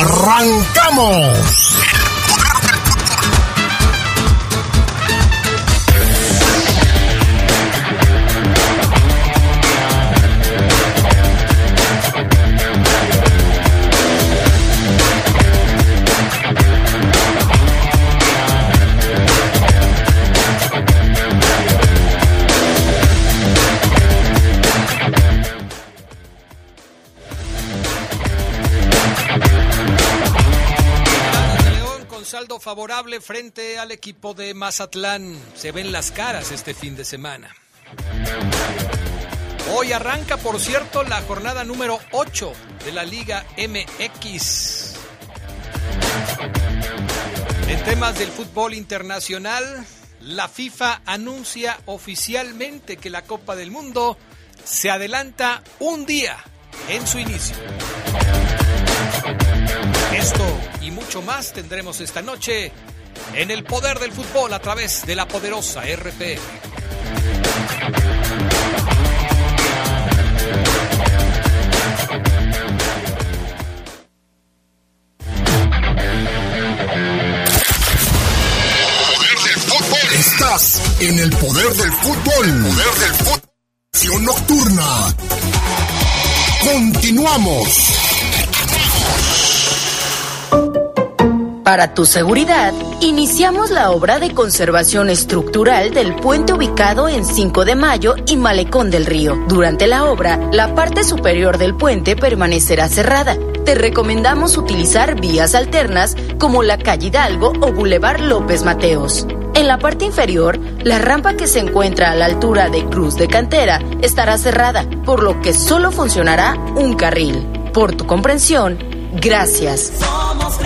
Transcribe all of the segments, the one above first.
¡Arrancamos! Favorable frente al equipo de Mazatlán. Se ven las caras este fin de semana. Hoy arranca, por cierto, la jornada número 8 de la Liga MX. En temas del fútbol internacional, la FIFA anuncia oficialmente que la Copa del Mundo se adelanta un día en su inicio. Esto y mucho más tendremos esta noche en el poder del fútbol a través de la poderosa RPM. En el poder del fútbol. Poder del fútbol. nocturna. Continuamos. Para tu seguridad, iniciamos la obra de conservación estructural del puente ubicado en 5 de Mayo y Malecón del Río. Durante la obra, la parte superior del puente permanecerá cerrada. Te recomendamos utilizar vías alternas como la calle Hidalgo o Boulevard López Mateos. En la parte inferior, la rampa que se encuentra a la altura de Cruz de Cantera estará cerrada, por lo que solo funcionará un carril. Por tu comprensión, gracias. Somos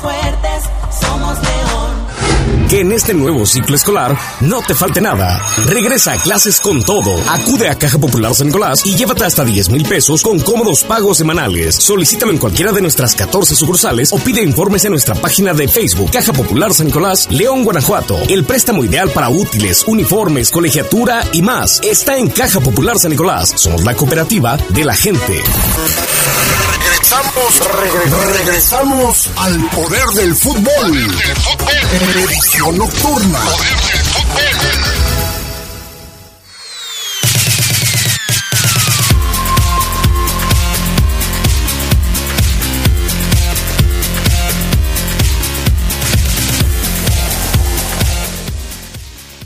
fuertes, somos león. Que en este nuevo ciclo escolar no te falte nada. Regresa a clases con todo. Acude a Caja Popular San Nicolás y llévate hasta 10 mil pesos con cómodos pagos semanales. Solicítalo en cualquiera de nuestras 14 sucursales o pide informes en nuestra página de Facebook. Caja Popular San Nicolás, León, Guanajuato. El préstamo ideal para útiles, uniformes, colegiatura y más está en Caja Popular San Nicolás. Somos la cooperativa de la gente. Regresamos, al poder del fútbol. Edición nocturna.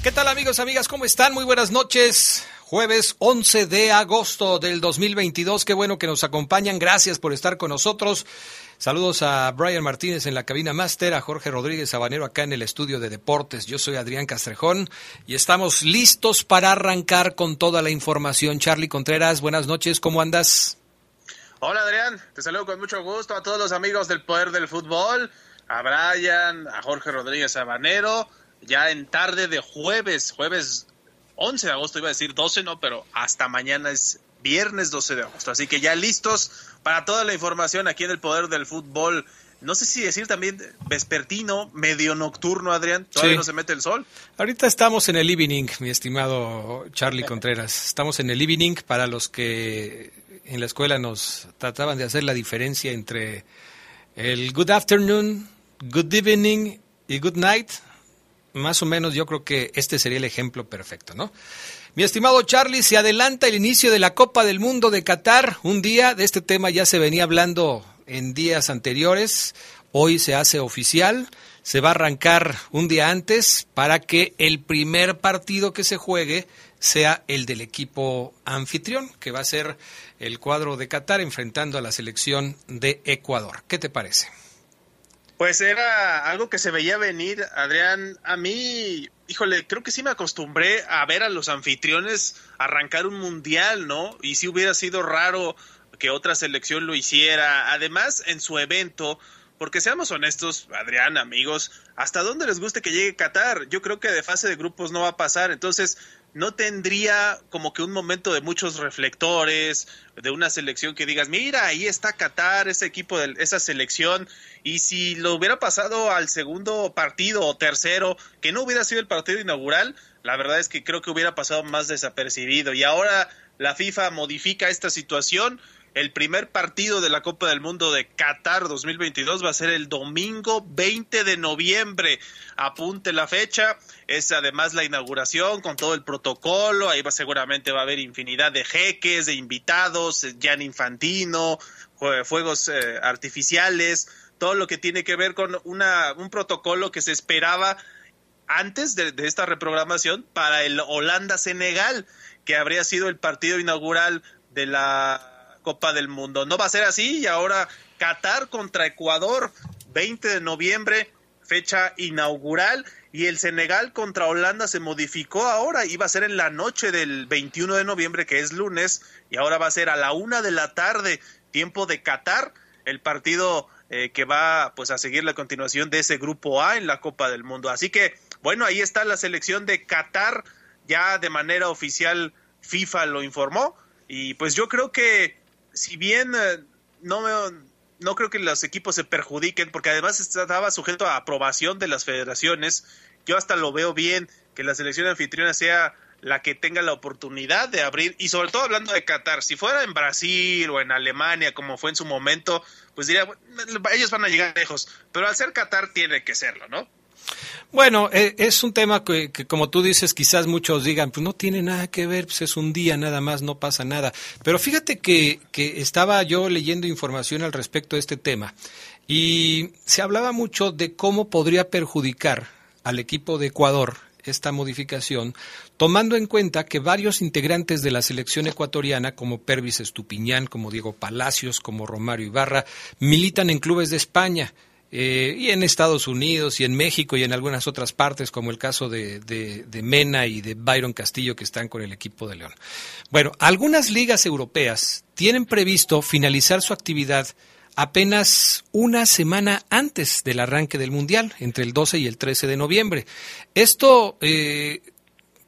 ¿Qué tal amigos, amigas? ¿Cómo están? Muy buenas noches. Jueves 11 de agosto del 2022. Qué bueno que nos acompañan. Gracias por estar con nosotros. Saludos a Brian Martínez en la cabina máster, a Jorge Rodríguez Sabanero acá en el estudio de deportes. Yo soy Adrián Castrejón y estamos listos para arrancar con toda la información. Charlie Contreras, buenas noches, ¿cómo andas? Hola Adrián, te saludo con mucho gusto a todos los amigos del Poder del Fútbol, a Brian, a Jorge Rodríguez Sabanero, ya en tarde de jueves, jueves 11 de agosto, iba a decir 12, no, pero hasta mañana es viernes 12 de agosto. Así que ya listos para toda la información aquí en el Poder del Fútbol. No sé si decir también vespertino, medio nocturno, Adrián. Todavía no se mete el sol. Ahorita estamos en el evening, mi estimado Charlie Contreras. Estamos en el evening para los que en la escuela nos trataban de hacer la diferencia entre el good afternoon, good evening y good night más o menos yo creo que este sería el ejemplo perfecto, ¿no? Mi estimado Charlie, se adelanta el inicio de la Copa del Mundo de Qatar. Un día de este tema ya se venía hablando en días anteriores. Hoy se hace oficial. Se va a arrancar un día antes para que el primer partido que se juegue sea el del equipo anfitrión, que va a ser el cuadro de Qatar enfrentando a la selección de Ecuador. ¿Qué te parece? Pues era algo que se veía venir, Adrián. A mí, híjole, creo que sí me acostumbré a ver a los anfitriones arrancar un mundial, ¿no? Y si hubiera sido raro que otra selección lo hiciera. Además, en su evento, porque seamos honestos, Adrián, amigos, ¿hasta dónde les guste que llegue Qatar? Yo creo que de fase de grupos no va a pasar. Entonces, no tendría como que un momento de muchos reflectores, de una selección que digas, mira, ahí está Qatar, ese equipo de esa selección, y si lo hubiera pasado al segundo partido o tercero, que no hubiera sido el partido inaugural, la verdad es que creo que hubiera pasado más desapercibido. Y ahora la FIFA modifica esta situación el primer partido de la Copa del Mundo de Qatar 2022 va a ser el domingo 20 de noviembre. Apunte la fecha. Es además la inauguración con todo el protocolo. Ahí va, seguramente va a haber infinidad de jeques, de invitados, Jan Infantino, fuegos eh, artificiales, todo lo que tiene que ver con una, un protocolo que se esperaba antes de esta reprogramación para el Holanda-Senegal, que habría sido el partido inaugural de la Copa del Mundo. No va a ser así y ahora Qatar contra Ecuador, 20 de noviembre, fecha inaugural. Y el Senegal contra Holanda se modificó ahora, iba a ser en la noche del 21 de noviembre, que es lunes, y ahora va a ser a la una de la tarde, tiempo de Qatar, el partido eh, que va pues a seguir la continuación de ese grupo A en la Copa del Mundo. Así que, bueno, ahí está la selección de Qatar, ya de manera oficial FIFA lo informó, y pues yo creo que si bien eh, no no creo que los equipos se perjudiquen, porque además estaba sujeto a aprobación de las federaciones. Yo hasta lo veo bien que la selección anfitriona sea la que tenga la oportunidad de abrir, y sobre todo hablando de Qatar, si fuera en Brasil o en Alemania, como fue en su momento, pues diría, ellos van a llegar lejos, pero al ser Qatar tiene que serlo, ¿no? Bueno, e, es un tema que, como tú dices, quizás muchos digan, pues no tiene nada que ver, pues es un día nada más, no pasa nada. Pero fíjate que, que estaba yo leyendo información al respecto de este tema y se hablaba mucho de cómo podría perjudicar al equipo de Ecuador esta modificación, tomando en cuenta que varios integrantes de la selección ecuatoriana, como Pervis Estupiñán, como Diego Palacios, como Romario Ibarra, militan en clubes de España eh, y en Estados Unidos y en México y en algunas otras partes, como el caso de, de, Mena y de Byron Castillo, que están con el equipo de León. Bueno, algunas ligas europeas tienen previsto finalizar su actividad apenas una semana antes del arranque del Mundial, entre el 12 y el 13 de noviembre. Esto eh,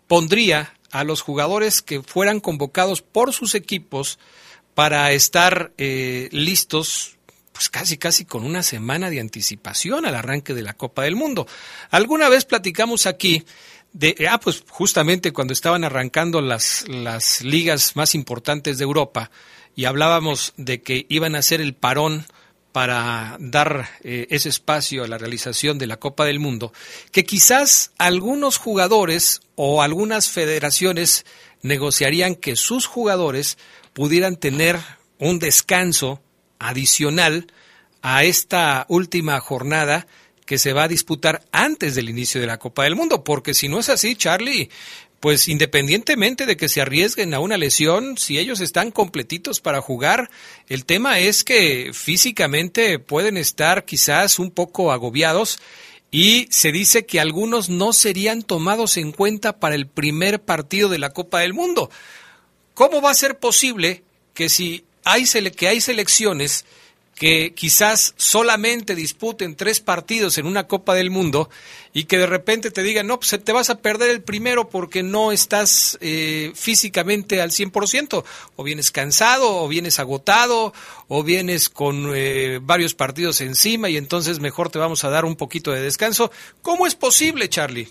pondría a los jugadores que fueran convocados por sus equipos para estar eh, listos pues casi casi con una semana de anticipación al arranque de la Copa del Mundo. Alguna vez platicamos aquí de, ah, pues justamente cuando estaban arrancando las, las ligas más importantes de Europa y hablábamos de que iban a hacer el parón para dar eh, ese espacio a la realización de la Copa del Mundo, que quizás algunos jugadores o algunas federaciones negociarían que sus jugadores pudieran tener un descanso adicional a esta última jornada que se va a disputar antes del inicio de la Copa del Mundo, porque si no es así, Charlie, pues independientemente de que se arriesguen a una lesión, si ellos están completitos para jugar, el tema es que físicamente pueden estar quizás un poco agobiados y se dice que algunos no serían tomados en cuenta para el primer partido de la Copa del Mundo. ¿Cómo va a ser posible que si hay, que hay selecciones que quizás solamente disputen tres partidos en una Copa del Mundo y que de repente te digan, no, pues te vas a perder el primero porque no estás eh, físicamente al 100%, o vienes cansado, o vienes agotado, o vienes con eh, varios partidos encima y entonces mejor te vamos a dar un poquito de descanso. ¿Cómo es posible, Charlie?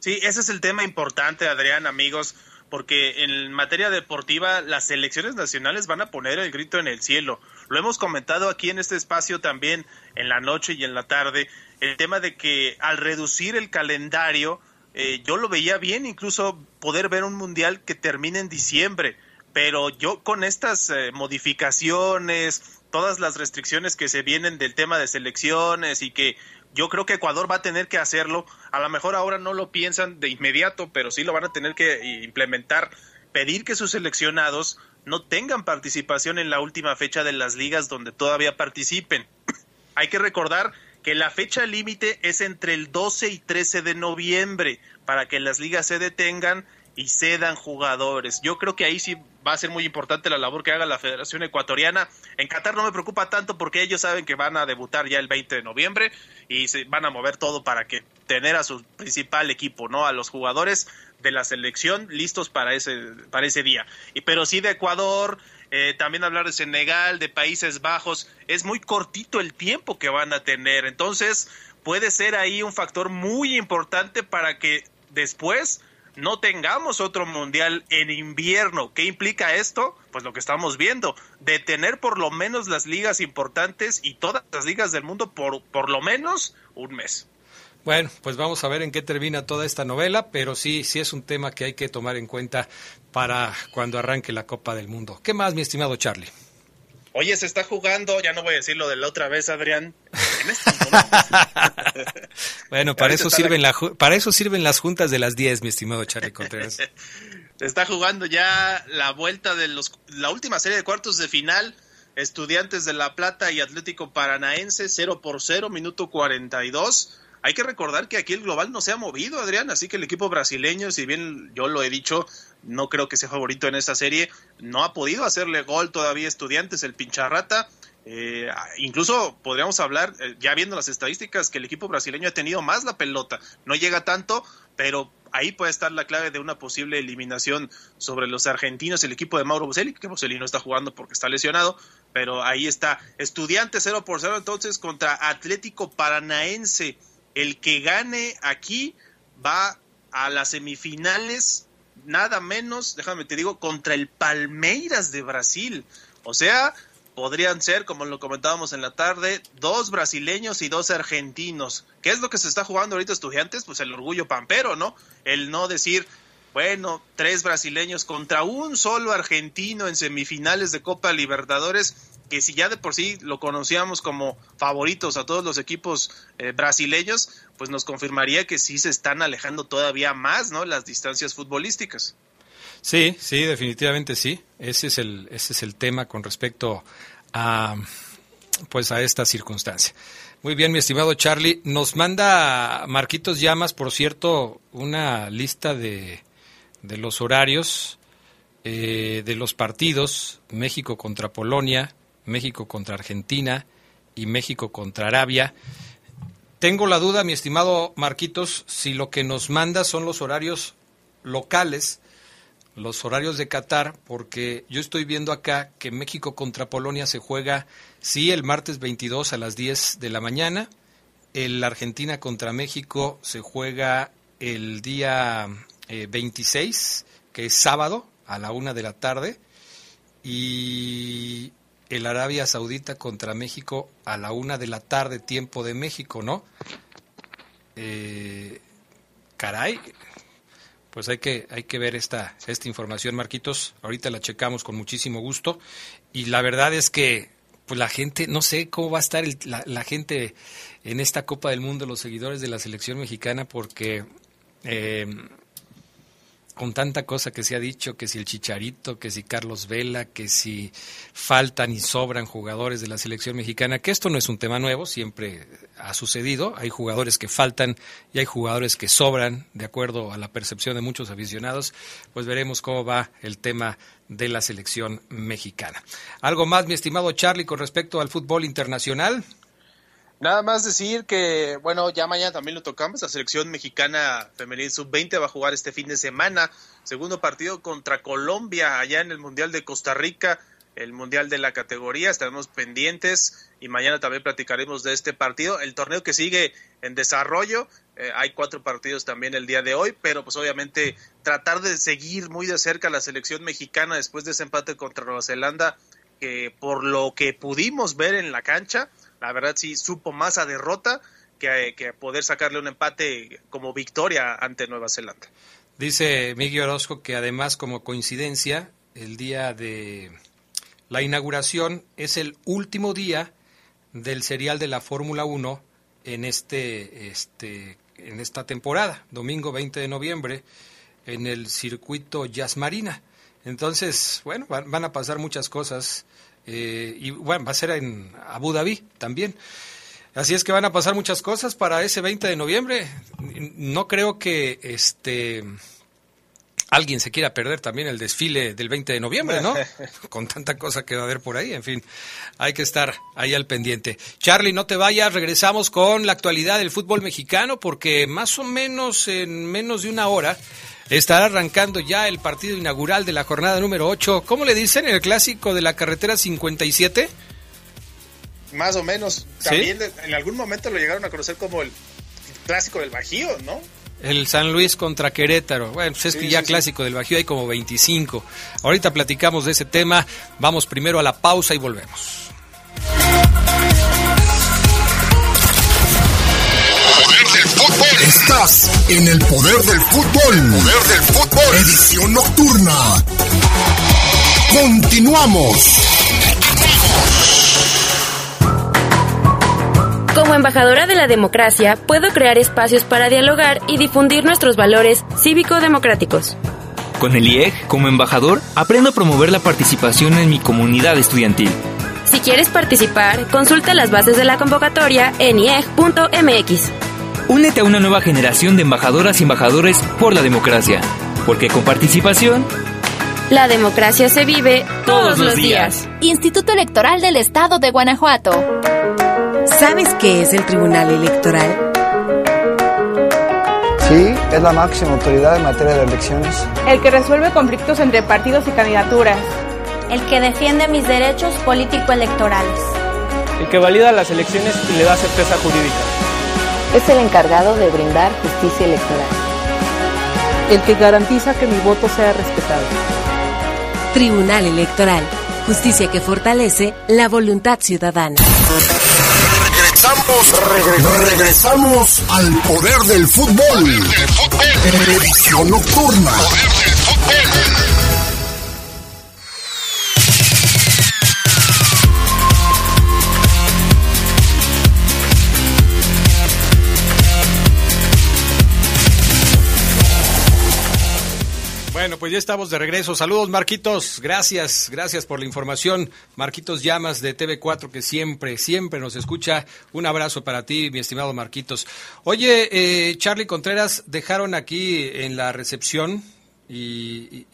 Sí, ese es el tema importante, Adrián, amigos porque en materia deportiva las selecciones nacionales van a poner el grito en el cielo. Lo hemos comentado aquí en este espacio también en la noche y en la tarde, el tema de que al reducir el calendario, eh, yo lo veía bien, incluso poder ver un mundial que termine en diciembre, pero yo con estas eh, modificaciones, todas las restricciones que se vienen del tema de selecciones y que yo creo que Ecuador va a tener que hacerlo. A lo mejor ahora no lo piensan de inmediato, pero sí lo van a tener que implementar. Pedir que sus seleccionados no tengan participación en la última fecha de las ligas donde todavía participen. Hay que recordar que la fecha límite es entre el 12 y 13 de noviembre para que las ligas se detengan y cedan jugadores. Yo creo que ahí sí va a ser muy importante la labor que haga la Federación Ecuatoriana. En Qatar no me preocupa tanto porque ellos saben que van a debutar ya el 20 de noviembre y se van a mover todo para que tener a su principal equipo, ¿no? A los jugadores de la selección listos para ese para ese día. Y pero sí de Ecuador, eh, también hablar de Senegal, de Países Bajos, es muy cortito el tiempo que van a tener. Entonces, puede ser ahí un factor muy importante para que después no tengamos otro mundial en invierno. ¿Qué implica esto? Pues lo que estamos viendo, detener por lo menos las ligas importantes y todas las ligas del mundo por, por lo menos un mes. Bueno, pues vamos a ver en qué termina toda esta novela, pero sí, sí es un tema que hay que tomar en cuenta para cuando arranque la Copa del Mundo. ¿Qué más, mi estimado Charlie? Oye, se está jugando, ya no voy a decir lo de la otra vez, Adrián. bueno, para eso, sirven la, para eso sirven las juntas de las 10, mi estimado Charlie Contreras. se está jugando ya la vuelta de los, la última serie de cuartos de final. Estudiantes de La Plata y Atlético Paranaense, 0 por 0, minuto 42. Hay que recordar que aquí el global no se ha movido, Adrián, así que el equipo brasileño, si bien yo lo he dicho, no creo que sea favorito en esta serie, no ha podido hacerle gol todavía estudiantes, el pincharrata. Eh, incluso podríamos hablar, eh, ya viendo las estadísticas, que el equipo brasileño ha tenido más la pelota. No llega tanto, pero ahí puede estar la clave de una posible eliminación sobre los argentinos, el equipo de Mauro Boselli, que Boselli no está jugando porque está lesionado, pero ahí está. Estudiantes 0 por 0 entonces contra Atlético Paranaense el que gane aquí va a las semifinales, nada menos, déjame te digo, contra el Palmeiras de Brasil. O sea, podrían ser, como lo comentábamos en la tarde, dos brasileños y dos argentinos. ¿Qué es lo que se está jugando ahorita estudiantes? Pues el orgullo pampero, ¿no? El no decir, bueno, tres brasileños contra un solo argentino en semifinales de Copa Libertadores que si ya de por sí lo conocíamos como favoritos a todos los equipos eh, brasileños, pues nos confirmaría que sí se están alejando todavía más, ¿no? Las distancias futbolísticas. Sí, sí, definitivamente sí. Ese es el, ese es el tema con respecto a, pues a esta circunstancia. Muy bien, mi estimado Charlie. Nos manda Marquitos Llamas, por cierto, una lista de, de los horarios eh, de los partidos, México contra Polonia, México contra Argentina y México contra Arabia. Tengo la duda, mi estimado Marquitos, si lo que nos manda son los horarios locales, los horarios de Qatar, porque yo estoy viendo acá que México contra Polonia se juega, sí, el martes 22 a las 10 de la mañana, el Argentina contra México se juega el día 26, eh, que es sábado, a la una de la tarde, y el Arabia Saudita contra México a la una de la tarde, tiempo de México, ¿no? Eh, caray, pues hay que, hay que ver esta, esta información, Marquitos. Ahorita la checamos con muchísimo gusto. Y la verdad es que, pues la gente, no sé cómo va a estar la, la, gente en esta Copa del Mundo, los seguidores de la selección mexicana, porque eh, con tanta cosa que se ha dicho, que si el Chicharito, que si Carlos Vela, que si faltan y sobran jugadores de la selección mexicana, que esto no es un tema nuevo, siempre ha sucedido, hay jugadores que faltan y hay jugadores que sobran, de acuerdo a la percepción de muchos aficionados, pues veremos cómo va el tema de la selección mexicana. ¿Algo más, mi estimado Charlie, con respecto al fútbol internacional? Nada más decir que, bueno, ya mañana también lo tocamos, la selección mexicana femenil sub-20 va a jugar este fin de semana, segundo partido contra Colombia, allá en el Mundial de Costa Rica, el Mundial de la categoría, estaremos pendientes y mañana también platicaremos de este partido, el torneo que sigue en desarrollo, eh, hay cuatro partidos también el día de hoy, pero pues obviamente tratar de seguir muy de cerca la selección mexicana después de ese empate contra Nueva Zelanda, que por lo que pudimos ver en la cancha, la verdad sí supo más a derrota que, que poder sacarle un empate como victoria ante Nueva Zelanda. Dice Miguel Orozco que además como coincidencia, el día de la inauguración es el último día del serial de la Fórmula 1 en este, este en esta temporada, domingo 20 de noviembre, en el circuito Jazz Marina. Entonces, bueno, van a pasar muchas cosas eh, y bueno, va a ser en Abu Dhabi también. Así es que van a pasar muchas cosas para ese 20 de noviembre. No creo que este alguien se quiera perder también el desfile del 20 de noviembre, ¿no? Con tanta cosa que va a haber por ahí, en fin, hay que estar ahí al pendiente. Charlie, no te vayas, regresamos con la actualidad del fútbol mexicano porque más o menos en menos de una hora estará arrancando ya el partido inaugural de la jornada número 8. ¿Cómo le dicen? ¿El clásico de la carretera 57? Más o menos. También en algún momento lo llegaron a conocer como el clásico del Bajío, ¿no? El San Luis contra Querétaro. Bueno, pues es que ya clásico del Bajío hay como 25. Ahorita platicamos de ese tema. Vamos primero a la pausa y volvemos. Estás en el poder del fútbol. Poder del fútbol. Edición nocturna. Continuamos. Como embajadora de la democracia, puedo crear espacios para dialogar y difundir nuestros valores cívico-democráticos. Con el IEG, como embajador, aprendo a promover la participación en mi comunidad estudiantil. Si quieres participar, consulta las bases de la convocatoria en ieg.mx. Únete a una nueva generación de embajadoras y embajadores por la democracia, porque con participación... La democracia se vive todos, los días. Instituto Electoral del Estado de Guanajuato. ¿Sabes qué es el Tribunal Electoral? Sí, es la máxima autoridad en materia de elecciones. El que resuelve conflictos entre partidos y candidaturas. El que defiende mis derechos político-electorales. El que valida las elecciones y le da certeza jurídica es el encargado de brindar justicia electoral. El que garantiza que mi voto sea respetado. Tribunal Electoral. Justicia que fortalece la voluntad ciudadana. Regresamos, regresamos al poder del fútbol. Edición nocturna. Pues ya estamos de regreso. Saludos, Marquitos. Gracias, gracias por la información. Marquitos Llamas de TV4, que siempre, siempre nos escucha. Un abrazo para ti, mi estimado Marquitos. Oye, eh, Charlie Contreras, dejaron aquí en la recepción y,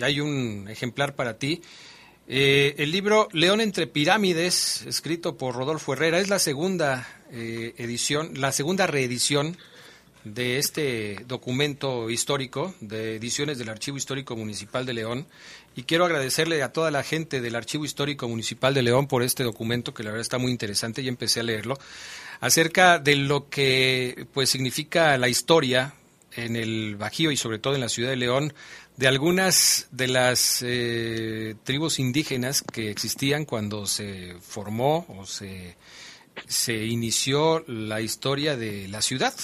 hay un ejemplar para ti. Eh, el libro León entre pirámides, escrito por Rodolfo Herrera, es la segunda eh, edición, la segunda reedición de este documento histórico de ediciones del Archivo Histórico Municipal de León y quiero agradecerle a toda la gente del Archivo Histórico Municipal de León por este documento que la verdad está muy interesante y empecé a leerlo acerca de lo que pues significa la historia en el Bajío y sobre todo en la ciudad de León de algunas de las eh, tribus indígenas que existían cuando se formó o se, se inició la historia de la ciudad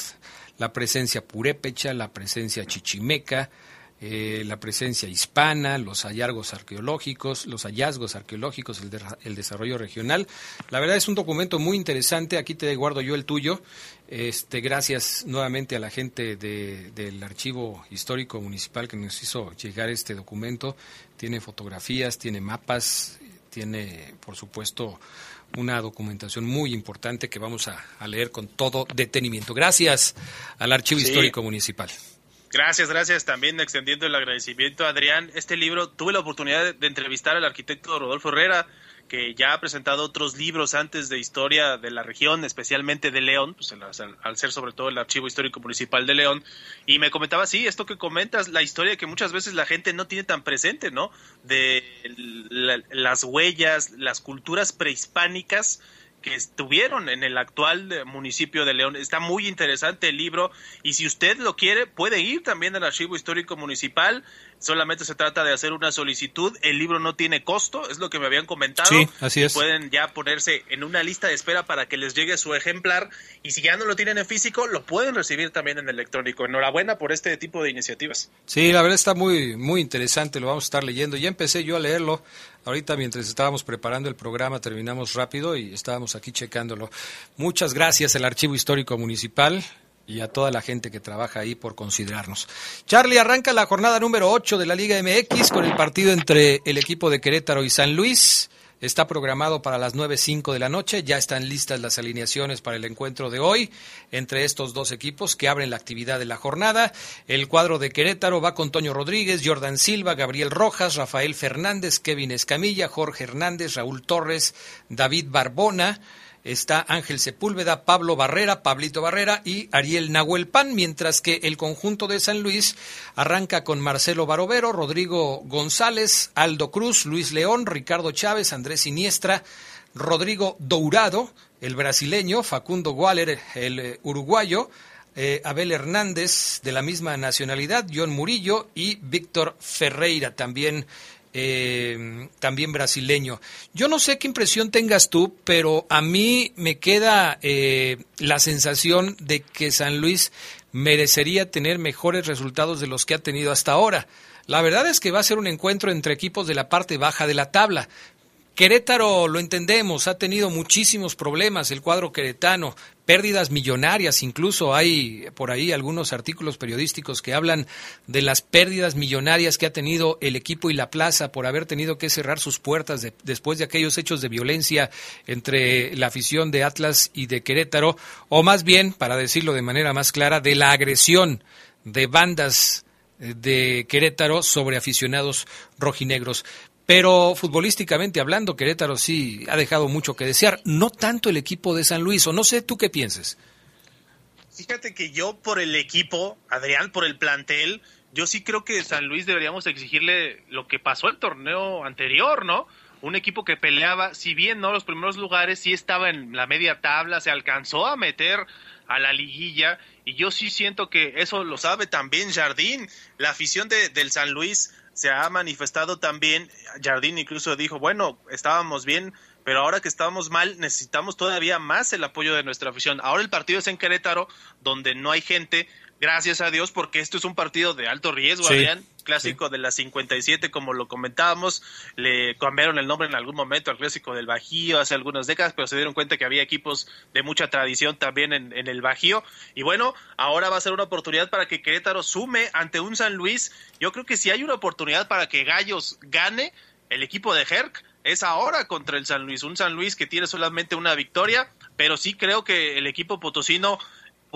la presencia purépecha, la presencia chichimeca, eh, la presencia hispana, los hallazgos arqueológicos, los hallazgos arqueológicos, el, desarrollo regional. La verdad es un documento muy interesante. Aquí te guardo yo el tuyo. Este, gracias nuevamente a la gente del Archivo Histórico Municipal que nos hizo llegar este documento. Tiene fotografías, tiene mapas, tiene, por supuesto, una documentación muy importante que vamos a, leer con todo detenimiento. Gracias al Archivo Histórico Municipal. Gracias, gracias. También extendiendo el agradecimiento a Adrián. Este libro, tuve la oportunidad de entrevistar al arquitecto Rodolfo Herrera, que ya ha presentado otros libros antes de historia de la región, especialmente de León, pues al, ser sobre todo el Archivo Histórico Municipal de León, y me comentaba, sí, esto que comentas, la historia que muchas veces la gente no tiene tan presente, ¿no? De las huellas, las culturas prehispánicas que estuvieron en el actual municipio de León. Está muy interesante el libro y si usted lo quiere puede ir también al Archivo Histórico Municipal solamente se trata de hacer una solicitud, el libro no tiene costo, es lo que me habían comentado. Sí, así es. Pueden ya ponerse en una lista de espera para que les llegue su ejemplar y si ya no lo tienen en físico, lo pueden recibir también en electrónico. Enhorabuena por este tipo de iniciativas. Sí, la verdad está muy muy interesante, lo vamos a estar leyendo. Ya empecé yo a leerlo. Ahorita mientras estábamos preparando el programa terminamos rápido y estábamos aquí checándolo. Muchas gracias al Archivo Histórico Municipal y a toda la gente que trabaja ahí por considerarnos. Charlie, arranca la jornada número 8 de la Liga MX con el partido entre el equipo de Querétaro y San Luis. Está programado para las 9.05 de la noche. Ya están listas las alineaciones para el encuentro de hoy entre estos dos equipos que abren la actividad de la jornada. El cuadro de Querétaro va con Toño Rodríguez, Jordan Silva, Gabriel Rojas, Rafael Fernández, Kevin Escamilla, Jorge Hernández, Raúl Torres, David Barbona está Ángel Sepúlveda, Pablo Barrera, Pablito Barrera y Ariel Nahuelpan, mientras que el conjunto de San Luis arranca con Marcelo Barovero, Rodrigo González, Aldo Cruz, Luis León, Ricardo Chávez, Andrés Siniestra, Rodrigo Dourado, el brasileño, Facundo Waller, el eh, uruguayo, eh, Abel Hernández, de la misma nacionalidad, John Murillo y Víctor Ferreira, también eh, también brasileño. Yo no sé qué impresión tengas tú, pero a mí me queda eh, la sensación de que San Luis merecería tener mejores resultados de los que ha tenido hasta ahora. La verdad es que va a ser un encuentro entre equipos de la parte baja de la tabla, Querétaro, lo entendemos, ha tenido muchísimos problemas el cuadro queretano, pérdidas millonarias, incluso hay por ahí algunos artículos periodísticos que hablan de las pérdidas millonarias que ha tenido el equipo y la plaza por haber tenido que cerrar sus puertas después de aquellos hechos de violencia entre la afición de Atlas y de Querétaro, o más bien, para decirlo de manera más clara, de la agresión de bandas eh, de Querétaro sobre aficionados rojinegros. Pero futbolísticamente hablando, Querétaro sí ha dejado mucho que desear, no tanto el equipo de San Luis, o no sé tú qué pienses. Fíjate que yo por el equipo, Adrián, por el plantel, yo sí creo que San Luis deberíamos exigirle lo que pasó el torneo anterior, ¿no? Un equipo que peleaba, si bien no los primeros lugares, sí estaba en la media tabla, se alcanzó a meter a la liguilla y yo sí siento que eso lo sabe también Jardín, la afición de, del San Luis se ha manifestado también, Jardín incluso dijo, bueno, estábamos bien, pero ahora que estábamos mal, necesitamos todavía más el apoyo de nuestra afición. Ahora el partido es en Querétaro, donde no hay gente, gracias a Dios, porque esto es un partido de alto riesgo, Adrián, clásico de la 57, como lo comentábamos, le cambiaron el nombre en algún momento al clásico del Bajío hace algunas décadas, pero se dieron cuenta que había equipos de mucha tradición también en, en el Bajío, y bueno, ahora va a ser una oportunidad para que Querétaro sume ante un San Luis, yo creo que si hay una oportunidad para que Gallos gane, el equipo de Herc, es ahora contra el San Luis, un San Luis que tiene solamente una victoria, pero sí creo que el equipo potosino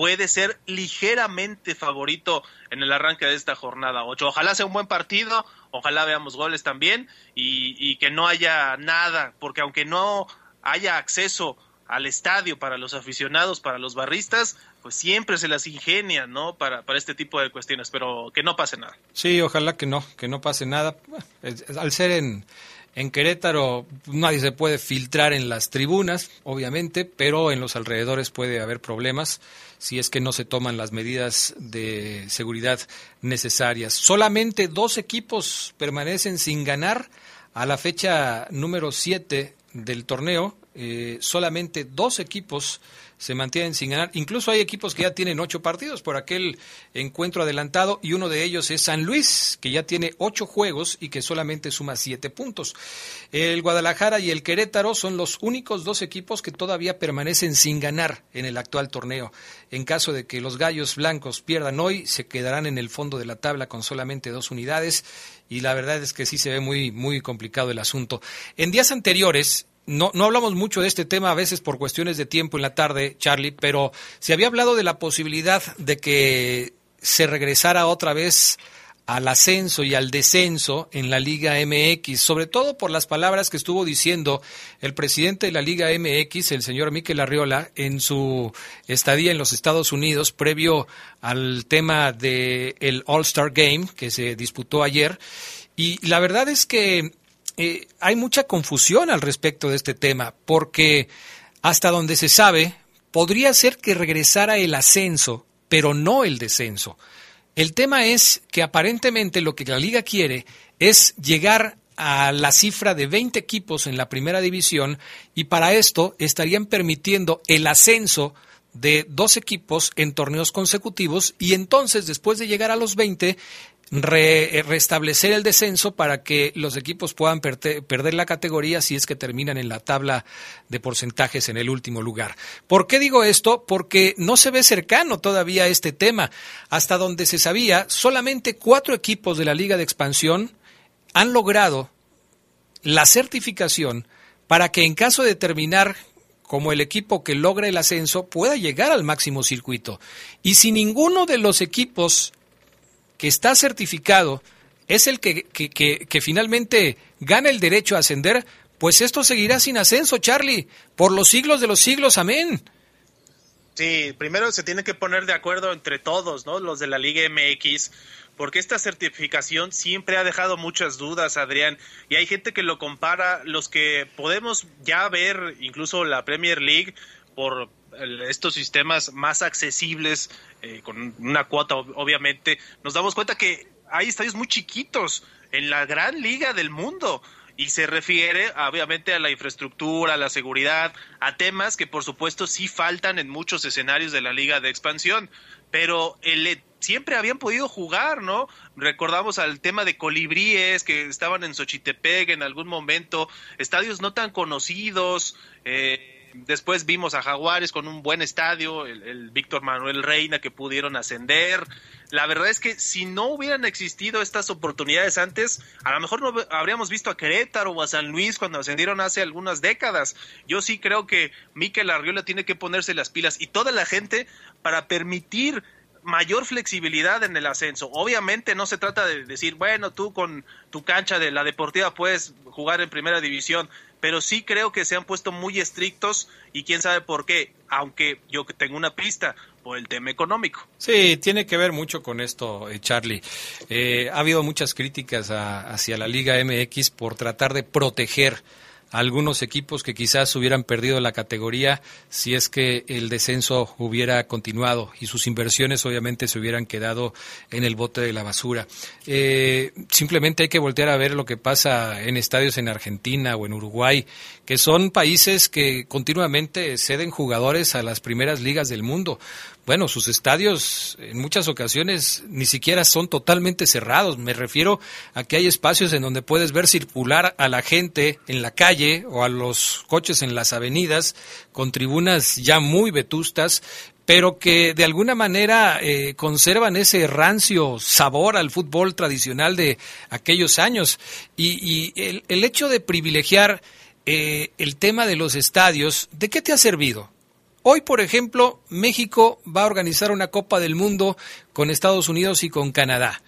puede ser ligeramente favorito en el arranque de esta jornada 8. Ojalá sea un buen partido, ojalá veamos goles también y, que no haya nada, porque aunque no haya acceso al estadio para los aficionados, para los barristas, pues siempre se las ingenia, ¿no? Para, para este tipo de cuestiones, pero que no pase nada. Sí, ojalá que no, que no pase nada. Al ser en, en Querétaro nadie se puede filtrar en las tribunas, obviamente, pero en los alrededores puede haber problemas si es que no se toman las medidas de seguridad necesarias. Solamente dos equipos permanecen sin ganar a la fecha número 7 del torneo. Eh, solamente dos equipos se mantienen sin ganar. Incluso hay equipos que ya tienen ocho partidos por aquel encuentro adelantado y uno de ellos es San Luis, que ya tiene ocho juegos y que solamente suma siete puntos. El Guadalajara y el Querétaro son los únicos dos equipos que todavía permanecen sin ganar en el actual torneo. En caso de que los Gallos Blancos pierdan hoy, se quedarán en el fondo de la tabla con solamente dos unidades y la verdad es que sí se ve muy, muy complicado el asunto. En días anteriores, no, no hablamos mucho de este tema a veces por cuestiones de tiempo en la tarde, Charlie, pero se había hablado de la posibilidad de que se regresara otra vez al ascenso y al descenso en la Liga MX, sobre todo por las palabras que estuvo diciendo el presidente de la Liga MX, el señor Miquel Arriola, en su estadía en los Estados Unidos previo al tema del el All-Star Game que se disputó ayer. Y la verdad es que eh, hay mucha confusión al respecto de este tema, porque hasta donde se sabe, podría ser que regresara el ascenso, pero no el descenso. El tema es que aparentemente lo que la liga quiere es llegar a la cifra de 20 equipos en la primera división y para esto estarían permitiendo el ascenso de dos equipos en torneos consecutivos y entonces después de llegar a los 20 re, restablecer el descenso para que los equipos puedan perder la categoría si es que terminan en la tabla de porcentajes en el último lugar. ¿Por qué digo esto? Porque no se ve cercano todavía este tema. Hasta donde se sabía, solamente cuatro equipos de la Liga de Expansión han logrado la certificación para que en caso de terminar como el equipo que logra el ascenso pueda llegar al máximo circuito. Y si ninguno de los equipos que está certificado es el que, que, que, finalmente gana el derecho a ascender, pues esto seguirá sin ascenso, Charlie, por los siglos de los siglos, amén. Sí, primero se tiene que poner de acuerdo entre todos, ¿no? Los de la Liga MX, porque esta certificación siempre ha dejado muchas dudas, Adrián, y hay gente que lo compara, los que podemos ya ver incluso la Premier League por estos sistemas más accesibles, eh, con una cuota obviamente, nos damos cuenta que hay estadios muy chiquitos en la gran liga del mundo y se refiere obviamente a la infraestructura, a la seguridad, a temas que por supuesto sí faltan en muchos escenarios de la liga de expansión, pero el, siempre habían podido jugar, ¿no? Recordamos al tema de colibríes que estaban en Xochitepec en algún momento, estadios no tan conocidos, eh, Después vimos a Jaguares con un buen estadio, el, Víctor Manuel Reina que pudieron ascender. La verdad es que si no hubieran existido estas oportunidades antes, a lo mejor no habríamos visto a Querétaro o a San Luis cuando ascendieron hace algunas décadas. Yo sí creo que Miquel Arriola tiene que ponerse las pilas y toda la gente para permitir mayor flexibilidad en el ascenso. Obviamente no se trata de decir, bueno, tú con tu cancha de la deportiva puedes jugar en primera división pero sí creo que se han puesto muy estrictos y quién sabe por qué, aunque yo tengo una pista por el tema económico. Sí, tiene que ver mucho con esto, eh, Charlie. Eh, ha habido muchas críticas hacia la Liga MX por tratar de proteger algunos equipos que quizás hubieran perdido la categoría si es que el descenso hubiera continuado y sus inversiones obviamente se hubieran quedado en el bote de la basura. Eh, simplemente hay que voltear a ver lo que pasa en estadios en Argentina o en Uruguay, que son países que continuamente ceden jugadores a las primeras ligas del mundo bueno, sus estadios en muchas ocasiones ni siquiera son totalmente cerrados. Me refiero a que hay espacios en donde puedes ver circular a la gente en la calle o a los coches en las avenidas con tribunas ya muy vetustas, pero que de alguna manera eh, conservan ese rancio sabor al fútbol tradicional de aquellos años. Y, el, hecho de privilegiar eh, el tema de los estadios, ¿de qué te ha servido? Hoy, por ejemplo, México va a organizar una Copa del Mundo con Estados Unidos y con Canadá.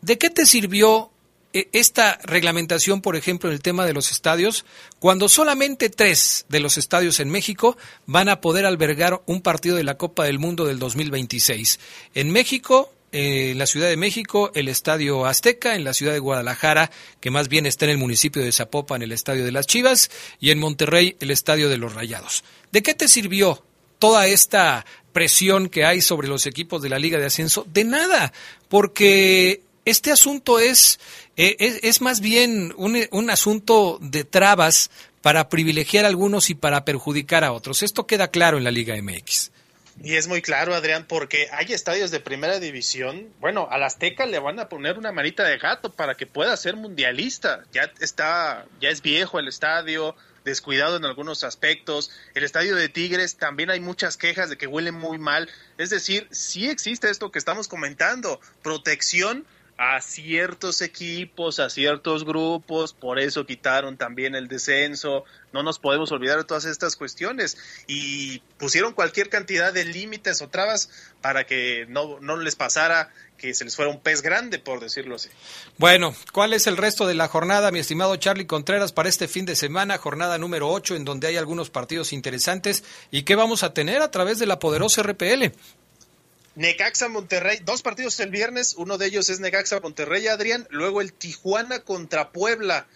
¿De qué te sirvió esta reglamentación, por ejemplo, en el tema de los estadios, cuando solamente tres de los estadios en México van a poder albergar un partido de la Copa del Mundo del 2026? En México, eh, en la Ciudad de México, el Estadio Azteca, en la ciudad de Guadalajara, que más bien está en el municipio de Zapopan, el Estadio de las Chivas, y en Monterrey, el Estadio de los Rayados. ¿De qué te sirvió toda esta presión que hay sobre los equipos de la Liga de Ascenso? De nada, porque este asunto es, eh, es, más bien un, un asunto de trabas para privilegiar a algunos y para perjudicar a otros. Esto queda claro en la Liga MX. Y es muy claro, Adrián, porque hay estadios de primera división. Bueno, al Azteca le van a poner una manita de gato para que pueda ser mundialista. Ya está, ya es viejo el estadio, descuidado en algunos aspectos. El estadio de Tigres también hay muchas quejas de que huele muy mal. Es decir, sí existe esto que estamos comentando, protección a ciertos equipos, a ciertos grupos, por eso quitaron también el descenso, no nos podemos olvidar de todas estas cuestiones y pusieron cualquier cantidad de límites o trabas para que no, no les pasara que se les fuera un pez grande, por decirlo así. Bueno, ¿cuál es el resto de la jornada, mi estimado Charlie Contreras, para este fin de semana, jornada número 8, en donde hay algunos partidos interesantes? ¿Y qué vamos a tener a través de la poderosa RPL? Necaxa Monterrey, dos partidos el viernes, uno de ellos es Necaxa Monterrey, Adrián, luego el Tijuana contra Puebla.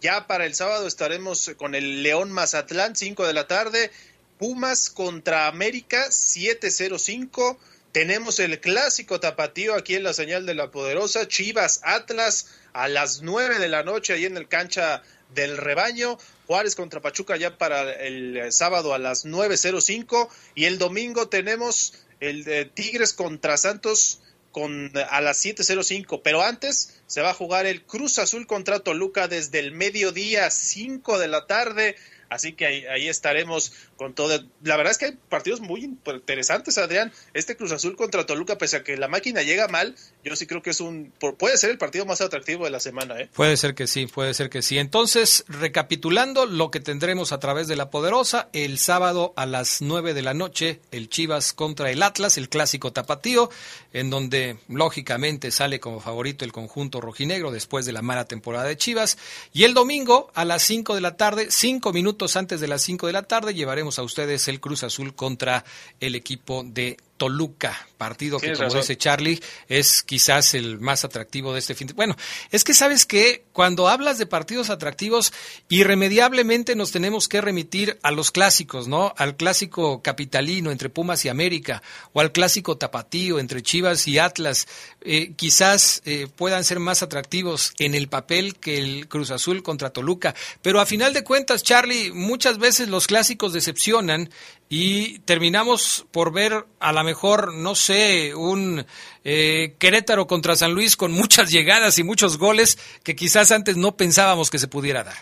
Ya para el sábado estaremos con el León Mazatlán, 5 de la tarde, Pumas contra América, 705. Tenemos el clásico tapatío aquí en la señal de la poderosa, Chivas Atlas a las 9 de la noche ahí en el cancha del rebaño. Juárez contra Pachuca ya para el sábado a las 9.05 y el domingo tenemos el de Tigres contra Santos con, a las 7.05, pero antes se va a jugar el Cruz Azul contra Toluca desde el mediodía, 5 de la tarde, Así que ahí, estaremos con todo. La verdad es que hay partidos muy interesantes, Adrián. Este Cruz Azul contra Toluca, pese a que la máquina llega mal, yo sí creo que es un puede ser el partido más atractivo de la semana. ¿eh? Puede ser que sí, puede ser que sí. Entonces, recapitulando lo que tendremos a través de la Poderosa, el sábado a las 9 de la noche, el Chivas contra el Atlas, el clásico tapatío, en donde lógicamente sale como favorito el conjunto rojinegro después de la mala temporada de Chivas. Y el domingo a las 5 de la tarde, cinco minutos antes de las 5 de la tarde, llevaremos a ustedes el Cruz Azul contra el equipo de Toluca, partido que como dice Charlie es quizás el más atractivo de este fin. De... Bueno, es que sabes que cuando hablas de partidos atractivos, irremediablemente nos tenemos que remitir a los clásicos, ¿no? Al clásico capitalino entre Pumas y América, o al clásico tapatío entre Chivas y Atlas. Eh, quizás eh, puedan ser más atractivos en el papel que el Cruz Azul contra Toluca. Pero a final de cuentas, Charlie, muchas veces los clásicos decepcionan y terminamos por ver a mejor, no sé, un eh, Querétaro contra San Luis con muchas llegadas y muchos goles que quizás antes no pensábamos que se pudiera dar.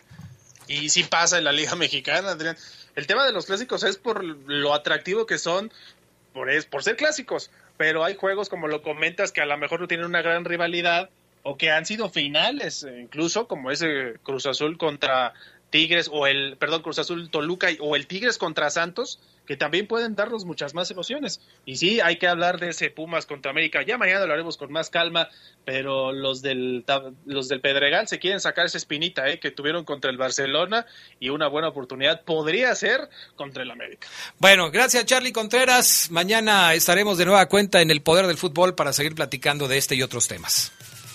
Y sí pasa en la Liga Mexicana, Adrián. El tema de los clásicos es por lo atractivo que son, por, es, por ser clásicos, pero hay juegos como lo comentas que a lo mejor no tienen una gran rivalidad o que han sido finales, incluso como ese Cruz Azul contra Tigres o el, perdón, Cruz Azul Toluca o el Tigres contra Santos, que también pueden darnos muchas más emociones. Y sí, hay que hablar de ese Pumas contra América. Ya mañana lo haremos con más calma, pero los del, los del Pedregal se quieren sacar esa espinita ¿eh? que tuvieron contra el Barcelona y una buena oportunidad podría ser contra el América. Bueno, gracias Charlie Contreras. Mañana estaremos de nueva cuenta en el Poder del Fútbol para seguir platicando de este y otros temas.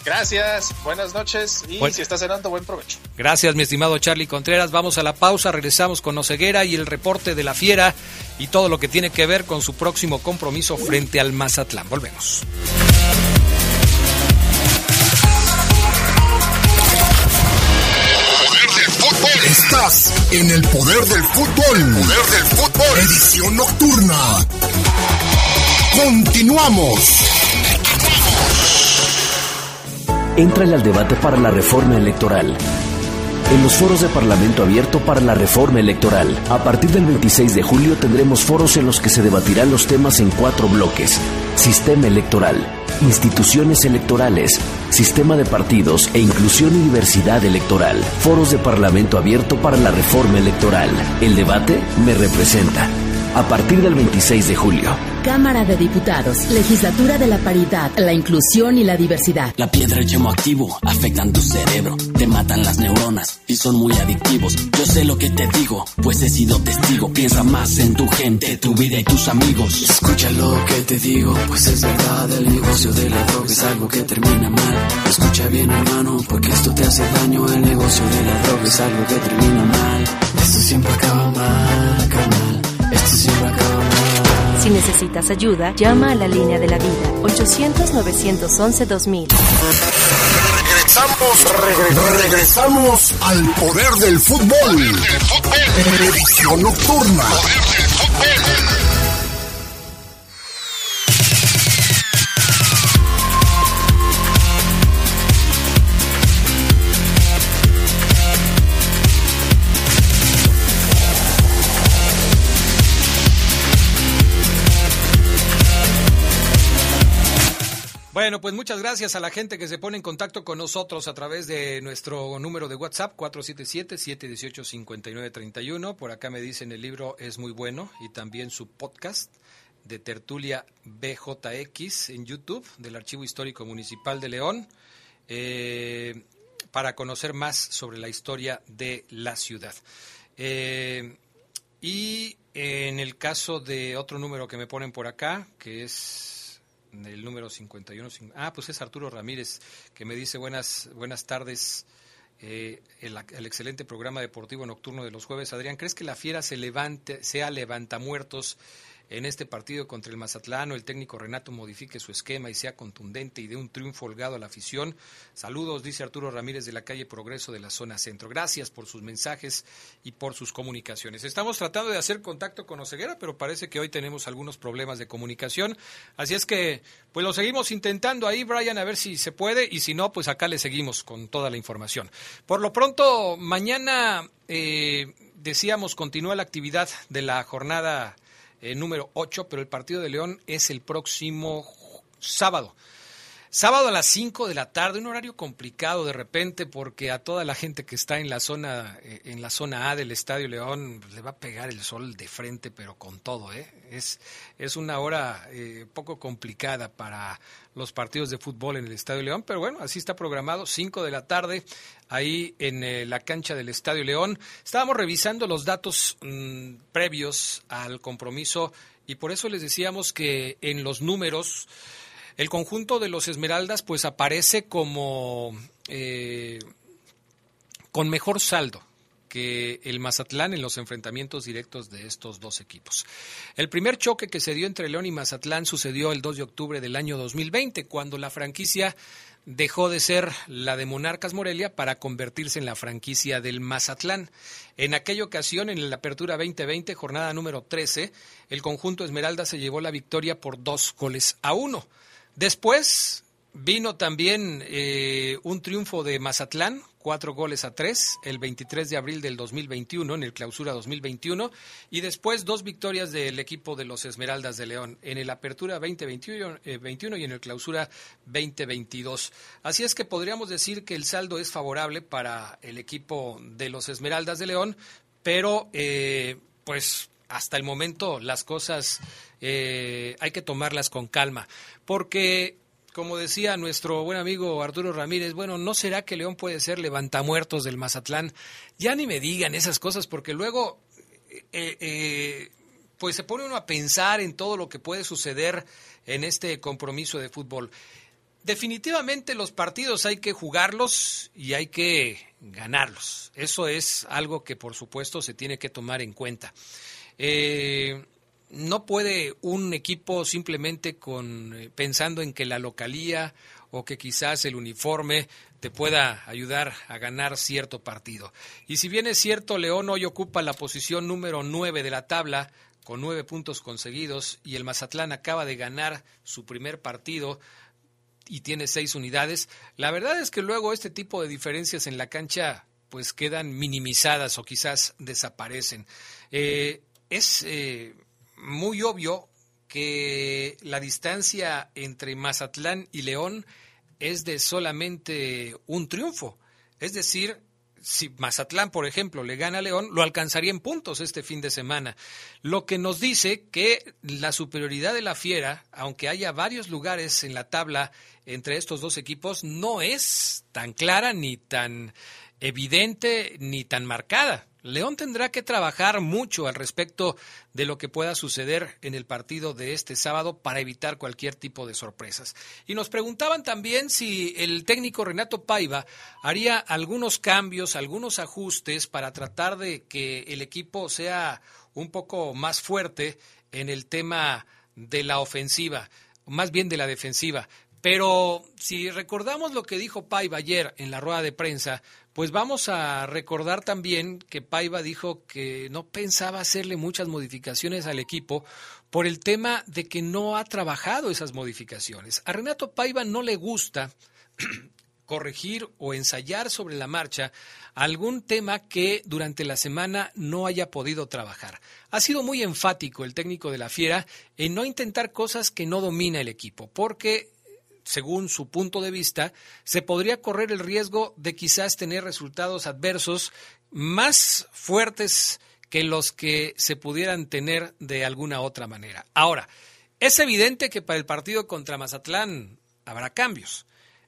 Gracias, buenas noches y si estás cenando, buen provecho. Gracias, mi estimado Charlie Contreras. Vamos a la pausa, regresamos con Oceguera y el reporte de la Fiera y todo lo que tiene que ver con su próximo compromiso frente al Mazatlán. Volvemos. Estás en el poder del fútbol. Poder del fútbol. Edición nocturna. Continuamos. Entrale al debate para la reforma electoral. En los foros de Parlamento Abierto para la Reforma Electoral, a partir del 26 de julio tendremos foros en los que se debatirán los temas en cuatro bloques. Sistema electoral, instituciones electorales, sistema de partidos e inclusión y diversidad electoral. Foros de Parlamento Abierto para la Reforma Electoral. El debate me representa a partir del 26 de julio. Cámara de Diputados, Legislatura de la Paridad, la Inclusión y la Diversidad. La piedra y el yemo activo afectan tu cerebro, te matan las neuronas y son muy adictivos. Yo sé lo que te digo, pues he sido testigo. Piensa más en tu gente, tu vida y tus amigos. Escucha lo que te digo, pues es verdad. El negocio de la droga es algo que termina mal. Escucha bien, hermano, porque esto te hace daño. El negocio de la droga es algo que termina mal. Esto siempre acaba mal, carnal. Si necesitas ayuda, llama a la línea de la vida 800-911-2000. Regresamos, regresamos al poder del fútbol. Edición nocturna. Bueno, pues muchas gracias a la gente que se pone en contacto con nosotros a través de nuestro número de WhatsApp 477-718-5931. Por acá me dicen el libro es muy bueno y también su podcast de Tertulia BJX en YouTube del Archivo Histórico Municipal de León eh, para conocer más sobre la historia de la ciudad. Eh, y en el caso de otro número que me ponen por acá, que es el número 51. Ah, pues es Arturo Ramírez, que me dice buenas, buenas tardes. Eh, el, excelente programa deportivo nocturno de los jueves. Adrián, ¿crees que la fiera se levante, sea levantamuertos en este partido contra el Mazatlán el técnico Renato modifique su esquema y sea contundente y dé un triunfo holgado a la afición. Saludos, dice Arturo Ramírez de la calle Progreso de la zona centro. Gracias por sus mensajes y por sus comunicaciones. Estamos tratando de hacer contacto con Oseguera, pero parece que hoy tenemos algunos problemas de comunicación. Así es que, pues lo seguimos intentando ahí, Brian, a ver si se puede y si no, pues acá le seguimos con toda la información. Por lo pronto, mañana... Eh, decíamos, continúa la actividad de la jornada eh, número 8, pero el partido de León es el próximo sábado. Sábado a las 5 de la tarde, un horario complicado de repente porque a toda la gente que está en la zona eh, en la zona A del Estadio León le va a pegar el sol de frente, pero con todo, ¿eh? Es es una hora eh, poco complicada para los partidos de fútbol en el Estadio León, pero bueno, así está programado, 5 de la tarde ahí en eh, la cancha del Estadio León. Estábamos revisando los datos mm, previos al compromiso y por eso les decíamos que en los números el conjunto de los Esmeraldas pues aparece como eh, con mejor saldo que el Mazatlán en los enfrentamientos directos de estos dos equipos. El primer choque que se dio entre León y Mazatlán sucedió el 2 de octubre del año 2020, cuando la franquicia dejó de ser la de Monarcas Morelia para convertirse en la franquicia del Mazatlán. En aquella ocasión, en la Apertura 2020, jornada número 13, el conjunto Esmeralda se llevó la victoria por dos goles a uno. Después vino también eh, un triunfo de Mazatlán, cuatro goles a tres, el 23 de abril del 2021, en el clausura 2021, y después dos victorias del equipo de los Esmeraldas de León, en el apertura 2021 eh, 21 y en el clausura 2022. Así es que podríamos decir que el saldo es favorable para el equipo de los Esmeraldas de León, pero eh, pues hasta el momento las cosas eh, hay que tomarlas con calma, porque como decía nuestro buen amigo Arturo Ramírez, bueno, ¿no será que León puede ser levantamuertos del Mazatlán? Ya ni me digan esas cosas, porque luego, eh, eh, pues se pone uno a pensar en todo lo que puede suceder en este compromiso de fútbol. Definitivamente los partidos hay que jugarlos y hay que ganarlos. Eso es algo que por supuesto se tiene que tomar en cuenta. Eh, no puede un equipo simplemente con eh, pensando en que la localía o que quizás el uniforme te pueda ayudar a ganar cierto partido. Y si bien es cierto, León hoy ocupa la posición número 9 de la tabla con nueve puntos conseguidos y el Mazatlán acaba de ganar su primer partido y tiene seis unidades, la verdad es que luego este tipo de diferencias en la cancha pues quedan minimizadas o quizás desaparecen. Eh, es eh, muy obvio que la distancia entre Mazatlán y León es de solamente un triunfo. Es decir, si Mazatlán, por ejemplo, le gana a León, lo alcanzaría en puntos este fin de semana. Lo que nos dice que la superioridad de la Fiera, aunque haya varios lugares en la tabla entre estos dos equipos, no es tan clara ni tan evidente ni tan marcada. León tendrá que trabajar mucho al respecto de lo que pueda suceder en el partido de este sábado para evitar cualquier tipo de sorpresas. Y nos preguntaban también si el técnico Renato Paiva haría algunos cambios, algunos ajustes para tratar de que el equipo sea un poco más fuerte en el tema de la ofensiva, más bien de la defensiva. Pero si recordamos lo que dijo Paiva ayer en la rueda de prensa, pues vamos a recordar también que Paiva dijo que no pensaba hacerle muchas modificaciones al equipo por el tema de que no ha trabajado esas modificaciones. A Renato Paiva no le gusta corregir o ensayar sobre la marcha algún tema que durante la semana no haya podido trabajar. Ha sido muy enfático el técnico de la Fiera en no intentar cosas que no domina el equipo, porque según su punto de vista, se podría correr el riesgo de quizás tener resultados adversos más fuertes que los que se pudieran tener de alguna otra manera. Ahora, es evidente que para el partido contra Mazatlán habrá cambios.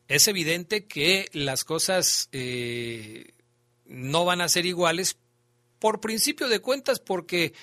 Es evidente que las cosas eh, no van a ser iguales por principio de cuentas porque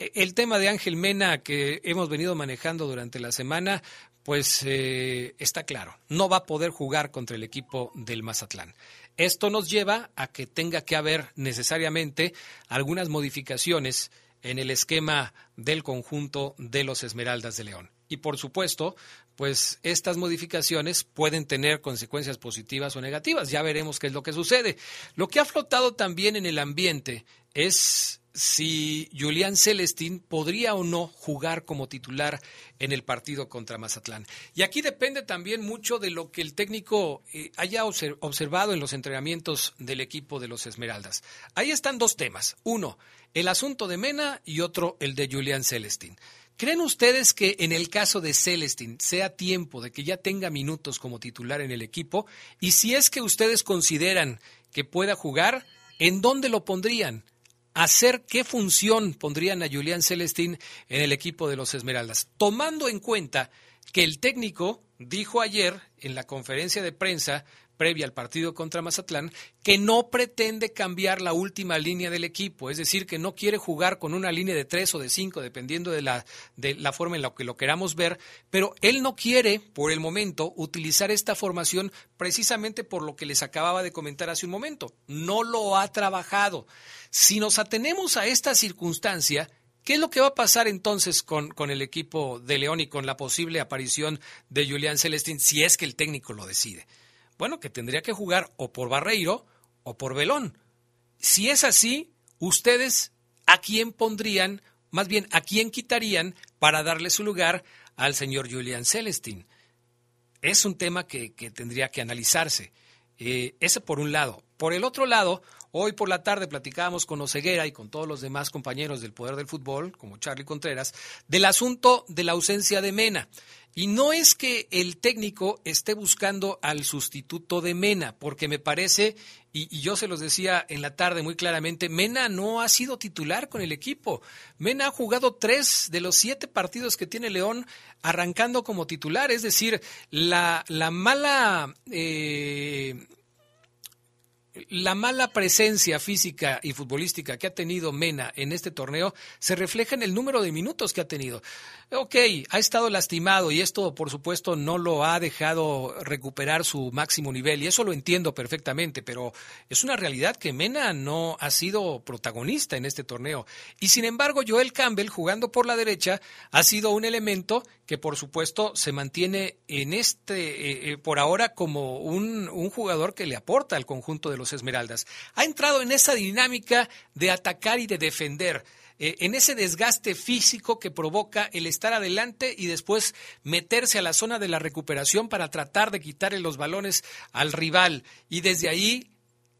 el tema de Ángel Mena que hemos venido manejando durante la semana, pues eh, está claro, no va a poder jugar contra el equipo del Mazatlán. Esto nos lleva a que tenga que haber necesariamente algunas modificaciones en el esquema del conjunto de los Esmeraldas de León. Y por supuesto, pues estas modificaciones pueden tener consecuencias positivas o negativas. Ya veremos qué es lo que sucede. Lo que ha flotado también en el ambiente es si Julián Celestín podría o no jugar como titular en el partido contra Mazatlán. Y aquí depende también mucho de lo que el técnico eh, haya observado en los entrenamientos del equipo de los Esmeraldas. Ahí están dos temas. Uno, el asunto de Mena y otro, el de Julián Celestín. ¿Creen ustedes que en el caso de Celestín sea tiempo de que ya tenga minutos como titular en el equipo? Y si es que ustedes consideran que pueda jugar, ¿en dónde lo pondrían? ¿Hacer qué función pondrían a Julián Celestín en el equipo de los Esmeraldas? Tomando en cuenta que el técnico dijo ayer en la conferencia de prensa previa al partido contra Mazatlán, que no pretende cambiar la última línea del equipo, es decir, que no quiere jugar con una línea de tres o de cinco, dependiendo de la, de la forma en la que lo queramos ver, pero él no quiere, por el momento, utilizar esta formación precisamente por lo que les acababa de comentar hace un momento. No lo ha trabajado. Si nos atenemos a esta circunstancia, ¿Qué es lo que va a pasar entonces con, con, el equipo de León y con la posible aparición de Julián Celestín si es que el técnico lo decide? Bueno, que tendría que jugar o por Barreiro o por Belón. Si es así, ustedes a quién pondrían, más bien a quién quitarían para darle su lugar al señor Julian Celestin. Es un tema que, tendría que analizarse. Eh, ese por un lado. Por el otro lado, hoy por la tarde platicábamos con Oseguera y con todos los demás compañeros del Poder del Fútbol, como Charlie Contreras, del asunto de la ausencia de Mena. Y no es que el técnico esté buscando al sustituto de Mena, porque me parece, y, yo se los decía en la tarde muy claramente, Mena no ha sido titular con el equipo. Mena ha jugado tres de los siete partidos que tiene León arrancando como titular, es decir, la, la mala... Eh, la mala presencia física y futbolística que ha tenido Mena en este torneo se refleja en el número de minutos que ha tenido. Ok, ha estado lastimado y esto, por supuesto, no lo ha dejado recuperar su máximo nivel y eso lo entiendo perfectamente, pero es una realidad que Mena no ha sido protagonista en este torneo. Y sin embargo, Joel Campbell, jugando por la derecha, ha sido un elemento que, por supuesto, se mantiene en este, eh, eh, por ahora, como un, un jugador que le aporta al conjunto de los Esmeraldas. Ha entrado en esa dinámica de atacar y de defender. Eh, en ese desgaste físico que provoca el estar adelante y después meterse a la zona de la recuperación para tratar de quitarle los balones al rival y desde ahí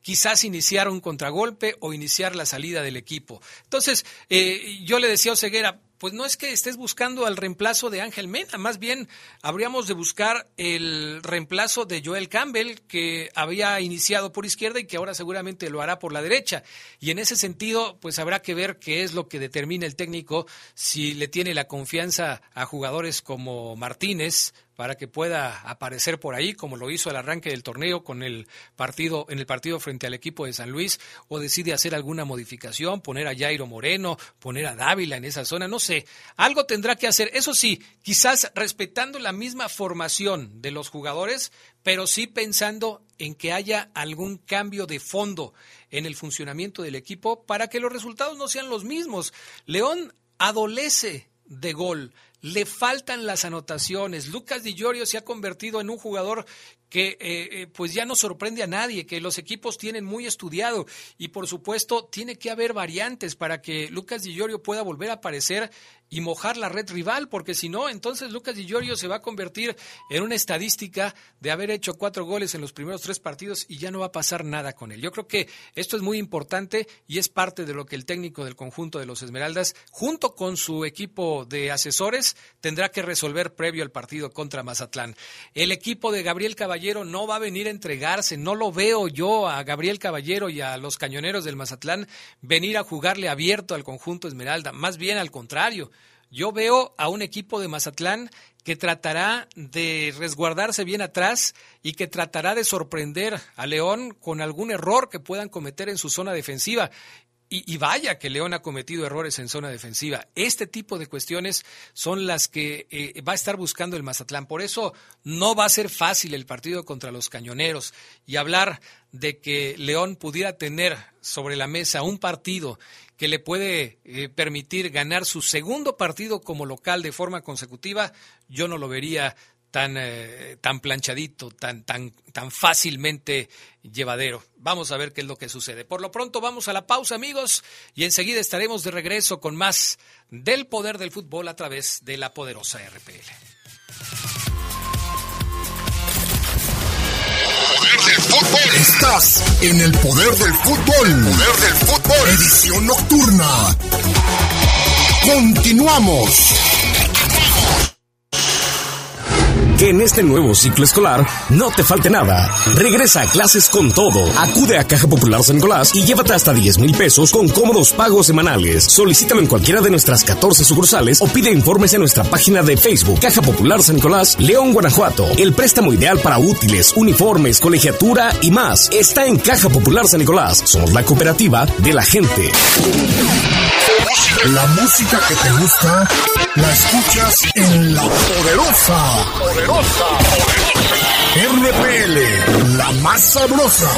quizás iniciar un contragolpe o iniciar la salida del equipo. Entonces, eh, yo le decía a Oseguera, pues no es que estés buscando al reemplazo de Ángel Mena, más bien habríamos de buscar el reemplazo de Joel Campbell, que había iniciado por izquierda y que ahora seguramente lo hará por la derecha. Y en ese sentido, pues habrá que ver qué es lo que determina el técnico, si le tiene la confianza a jugadores como Martínez, para que pueda aparecer por ahí, como lo hizo al arranque del torneo con el partido, en el partido frente al equipo de San Luis, o decide hacer alguna modificación, poner a Jairo Moreno, poner a Dávila en esa zona, no sé, algo tendrá que hacer. Eso sí, quizás respetando la misma formación de los jugadores, pero sí pensando en que haya algún cambio de fondo en el funcionamiento del equipo para que los resultados no sean los mismos. León adolece de gol le faltan las anotaciones. Lucas Di Giorgio se ha convertido en un jugador que eh, eh, pues ya no sorprende a nadie, que los equipos tienen muy estudiado y por supuesto tiene que haber variantes para que Lucas Di pueda volver a aparecer y mojar la red rival, porque si no, entonces Lucas Di se va a convertir en una estadística de haber hecho cuatro goles en los primeros tres partidos y ya no va a pasar nada con él. Yo creo que esto es muy importante y es parte de lo que el técnico del conjunto de los Esmeraldas, junto con su equipo de asesores, tendrá que resolver previo al partido contra Mazatlán. El equipo de Gabriel Caballero no va a venir a entregarse, no lo veo yo a Gabriel Caballero y a los cañoneros del Mazatlán venir a jugarle abierto al conjunto Esmeralda, más bien al contrario yo veo a un equipo de Mazatlán que tratará de resguardarse bien atrás y que tratará de sorprender a León con algún error que puedan cometer en su zona defensiva. Y, vaya que León ha cometido errores en zona defensiva. Este tipo de cuestiones son las que eh, va a estar buscando el Mazatlán. Por eso no va a ser fácil el partido contra los cañoneros. Y hablar de que León pudiera tener sobre la mesa un partido que le puede eh, permitir ganar su segundo partido como local de forma consecutiva, yo no lo vería tan, eh, tan planchadito, tan, tan, tan fácilmente llevadero. Vamos a ver qué es lo que sucede. Por lo pronto vamos a la pausa, amigos, y enseguida estaremos de regreso con más del poder del fútbol a través de la poderosa RPL. Poder del fútbol. Estás en el poder del fútbol. Poder del fútbol. Edición nocturna. Continuamos. Que en este nuevo ciclo escolar no te falte nada. Regresa a clases con todo. Acude a Caja Popular San Nicolás y llévate hasta 10 mil pesos con cómodos pagos semanales. Solicítalo en cualquiera de nuestras 14 sucursales o pide informes en nuestra página de Facebook. Caja Popular San Nicolás, León, Guanajuato. El préstamo ideal para útiles, uniformes, colegiatura y más está en Caja Popular San Nicolás. Somos la cooperativa de la gente. La música que te gusta la escuchas en la poderosa. Poderosa. RPL, la más sabrosa.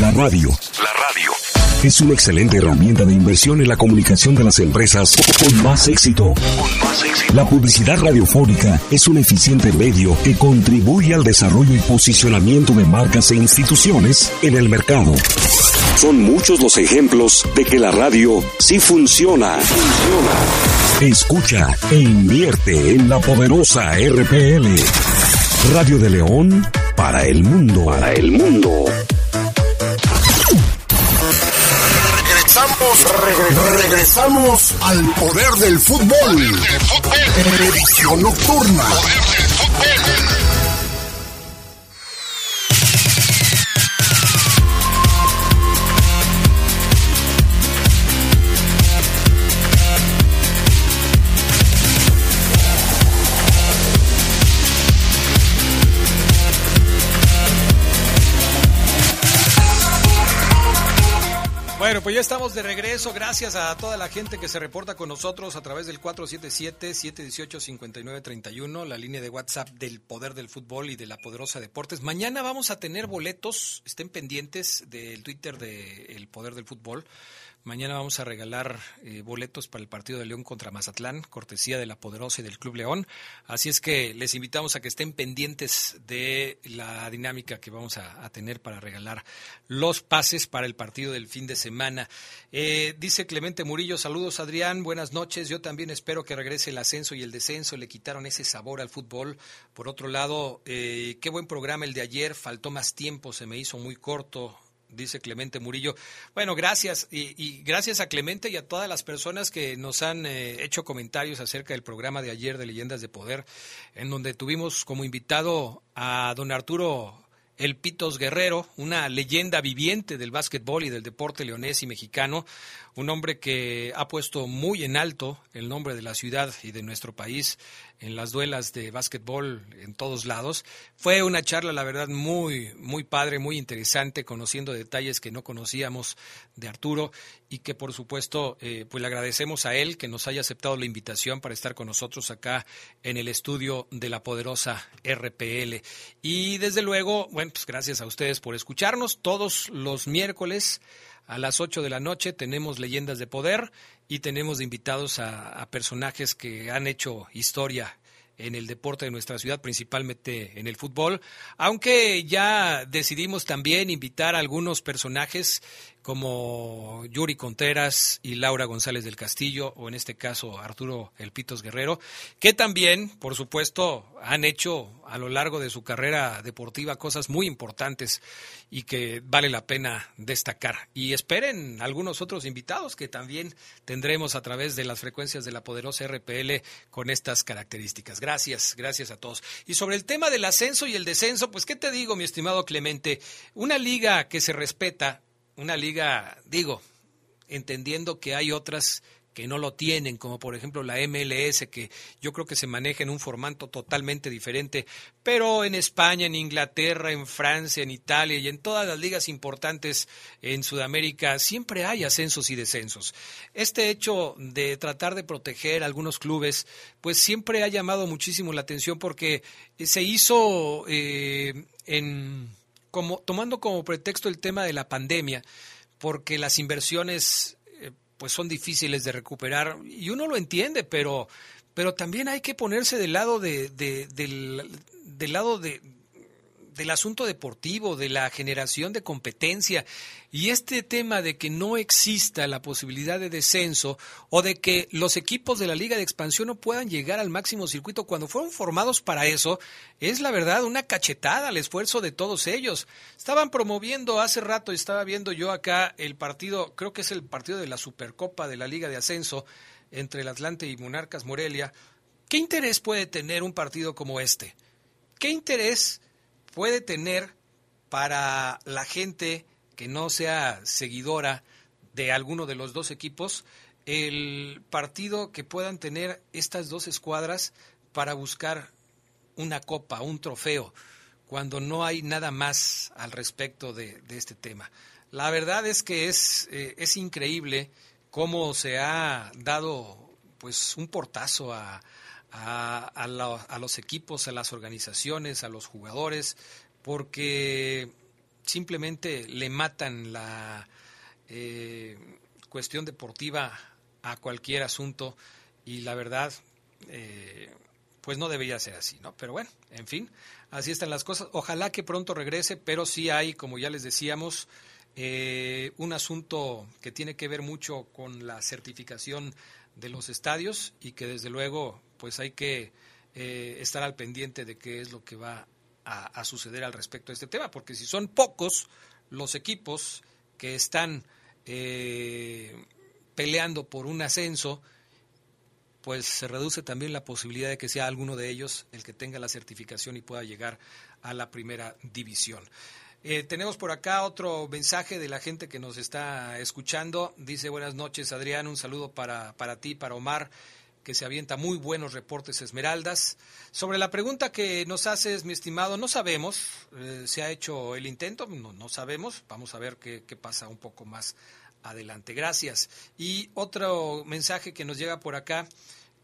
La radio. La radio. Es una excelente herramienta de inversión en la comunicación de las empresas con más éxito. La publicidad radiofónica es un eficiente medio que contribuye al desarrollo y posicionamiento de marcas e instituciones en el mercado. Son muchos los ejemplos de que la radio sí funciona. Funciona. Escucha e invierte en la poderosa RPL. Radio de León para el mundo. Para el mundo. Regresamos, regresamos al poder del fútbol. Edición nocturna. Bueno, pues ya estamos de regreso. Gracias a toda la gente que se reporta con nosotros a través del 477-718-5931, la línea de WhatsApp del Poder del Fútbol y de la Poderosa Deportes. Mañana vamos a tener boletos, estén pendientes del Twitter del Poder del Fútbol. Mañana vamos a regalar eh, boletos para el partido de León contra Mazatlán, cortesía de la Poderosa y del Club León. Así es que les invitamos a que estén pendientes de la dinámica que vamos a, a tener para regalar los pases para el partido del fin de semana. Eh, dice Clemente Murillo, saludos Adrián, buenas noches. Yo también espero que regrese el ascenso y el descenso. Le quitaron ese sabor al fútbol. Por otro lado, eh, qué buen programa el de ayer. Faltó más tiempo, se me hizo muy corto dice Clemente Murillo. Bueno, gracias y, gracias a Clemente y a todas las personas que nos han eh, hecho comentarios acerca del programa de ayer de Leyendas de Poder, en donde tuvimos como invitado a don Arturo El Pitos Guerrero, una leyenda viviente del básquetbol y del deporte leonés y mexicano, un hombre que ha puesto muy en alto el nombre de la ciudad y de nuestro país en las duelas de básquetbol en todos lados. Fue una charla, la verdad, muy, muy padre, muy interesante, conociendo detalles que no conocíamos de Arturo y que, por supuesto, eh, pues le agradecemos a él que nos haya aceptado la invitación para estar con nosotros acá en el estudio de la poderosa RPL. Y desde luego, bueno, pues gracias a ustedes por escucharnos todos los miércoles. A las 8 de la noche tenemos Leyendas de Poder y tenemos invitados a, a, personajes que han hecho historia en el deporte de nuestra ciudad, principalmente en el fútbol, aunque ya decidimos también invitar a algunos personajes como Yuri Contreras y Laura González del Castillo, o en este caso Arturo El Pitos Guerrero, que también, por supuesto, han hecho a lo largo de su carrera deportiva cosas muy importantes y que vale la pena destacar. Y esperen algunos otros invitados que también tendremos a través de las frecuencias de la poderosa RPL con estas características. Gracias, gracias a todos. Y sobre el tema del ascenso y el descenso, pues, ¿qué te digo, mi estimado Clemente? Una liga que se respeta una liga, digo, entendiendo que hay otras que no lo tienen, como por ejemplo la MLS, que yo creo que se maneja en un formato totalmente diferente, pero en España, en Inglaterra, en Francia, en Italia y en todas las ligas importantes en Sudamérica siempre hay ascensos y descensos. Este hecho de tratar de proteger a algunos clubes, pues siempre ha llamado muchísimo la atención porque se hizo eh, en como, tomando como pretexto el tema de la pandemia, porque las inversiones eh, pues son difíciles de recuperar y uno lo entiende, pero pero también hay que ponerse del lado de, del, del lado de, del asunto deportivo, de la generación de competencia y este tema de que no exista la posibilidad de descenso o de que los equipos de la Liga de Expansión no puedan llegar al máximo circuito cuando fueron formados para eso, es la verdad una cachetada al esfuerzo de todos ellos. Estaban promoviendo hace rato, estaba viendo yo acá el partido, creo que es el partido de la Supercopa de la Liga de Ascenso entre el Atlante y Monarcas Morelia. ¿Qué interés puede tener un partido como este? ¿Qué interés puede tener para la gente que no sea seguidora de alguno de los dos equipos el partido que puedan tener estas dos escuadras para buscar una copa, un trofeo, cuando no hay nada más al respecto de, este tema. La verdad es que es, eh, es increíble cómo se ha dado pues un portazo a, a, los equipos, a las organizaciones, a los jugadores, porque simplemente le matan la eh, cuestión deportiva a cualquier asunto y la verdad, eh, pues no debería ser así, ¿no? Pero bueno, en fin, así están las cosas. Ojalá que pronto regrese, pero sí hay, como ya les decíamos, eh, un asunto que tiene que ver mucho con la certificación de los estadios y que desde luego pues hay que eh, estar al pendiente de qué es lo que va a, suceder al respecto de este tema, porque si son pocos los equipos que están eh, peleando por un ascenso, pues se reduce también la posibilidad de que sea alguno de ellos el que tenga la certificación y pueda llegar a la primera división. Eh, tenemos por acá otro mensaje de la gente que nos está escuchando. Dice buenas noches Adrián, un saludo para, para ti, para Omar que se avienta muy buenos reportes Esmeraldas. Sobre la pregunta que nos haces, mi estimado, no sabemos, eh, se ha hecho el intento, no, no sabemos, vamos a ver qué, qué, pasa un poco más adelante. Gracias. Y otro mensaje que nos llega por acá,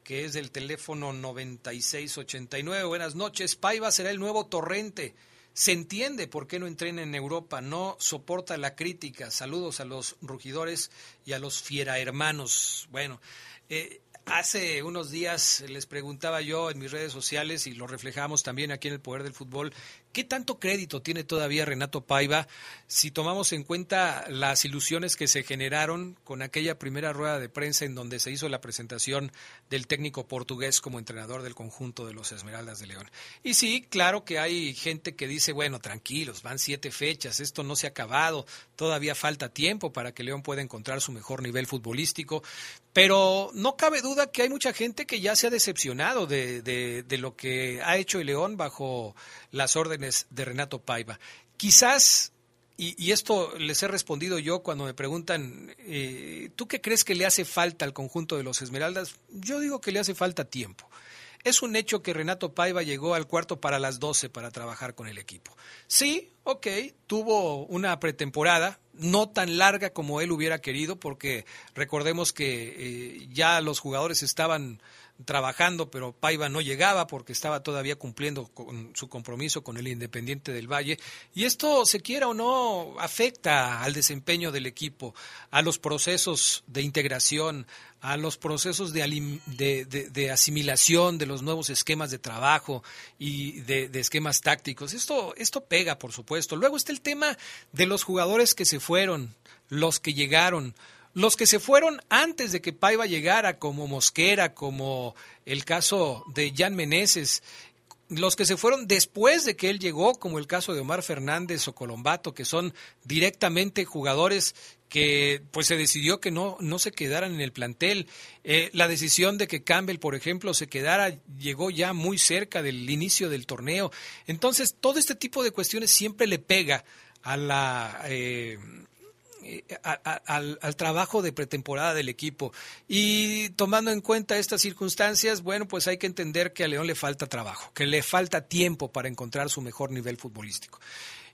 que es del teléfono 9689. Buenas noches, Paiva será el nuevo torrente. Se entiende por qué no entrena en Europa, no soporta la crítica. Saludos a los rugidores y a los fiera hermanos. Bueno, eh, Hace unos días les preguntaba yo en mis redes sociales y lo reflejamos también aquí en el Poder del Fútbol, ¿qué tanto crédito tiene todavía Renato Paiva si tomamos en cuenta las ilusiones que se generaron con aquella primera rueda de prensa en donde se hizo la presentación del técnico portugués como entrenador del conjunto de los Esmeraldas de León? Y sí, claro que hay gente que dice, bueno, tranquilos, van siete fechas, esto no se ha acabado, todavía falta tiempo para que León pueda encontrar su mejor nivel futbolístico, pero no cabe duda que hay mucha gente que ya se ha decepcionado de, lo que ha hecho el León bajo las órdenes de Renato Paiva. Quizás, y, esto les he respondido yo cuando me preguntan, eh, ¿tú qué crees que le hace falta al conjunto de los Esmeraldas? Yo digo que le hace falta tiempo. Es un hecho que Renato Paiva llegó al cuarto para las 12 para trabajar con el equipo. Sí, ok, tuvo una pretemporada, no tan larga como él hubiera querido, porque recordemos que eh, ya los jugadores estaban trabajando, pero Paiva no llegaba porque estaba todavía cumpliendo con su compromiso con el Independiente del Valle. Y esto, se quiera o no, afecta al desempeño del equipo, a los procesos de integración, a los procesos de, de, asimilación de los nuevos esquemas de trabajo y de, esquemas tácticos. Esto, esto pega, por supuesto. Luego está el tema de los jugadores que se fueron, los que llegaron, los que se fueron antes de que Paiva llegara, como Mosquera, como el caso de Jan Meneses, los que se fueron después de que él llegó, como el caso de Omar Fernández o Colombato, que son directamente jugadores que pues se decidió que no, no se quedaran en el plantel. Eh, la decisión de que Campbell, por ejemplo, se quedara llegó ya muy cerca del inicio del torneo. Entonces, todo este tipo de cuestiones siempre le pega a la... Eh, al, trabajo de pretemporada del equipo. Y tomando en cuenta estas circunstancias, bueno, pues hay que entender que a León le falta trabajo, que le falta tiempo para encontrar su mejor nivel futbolístico.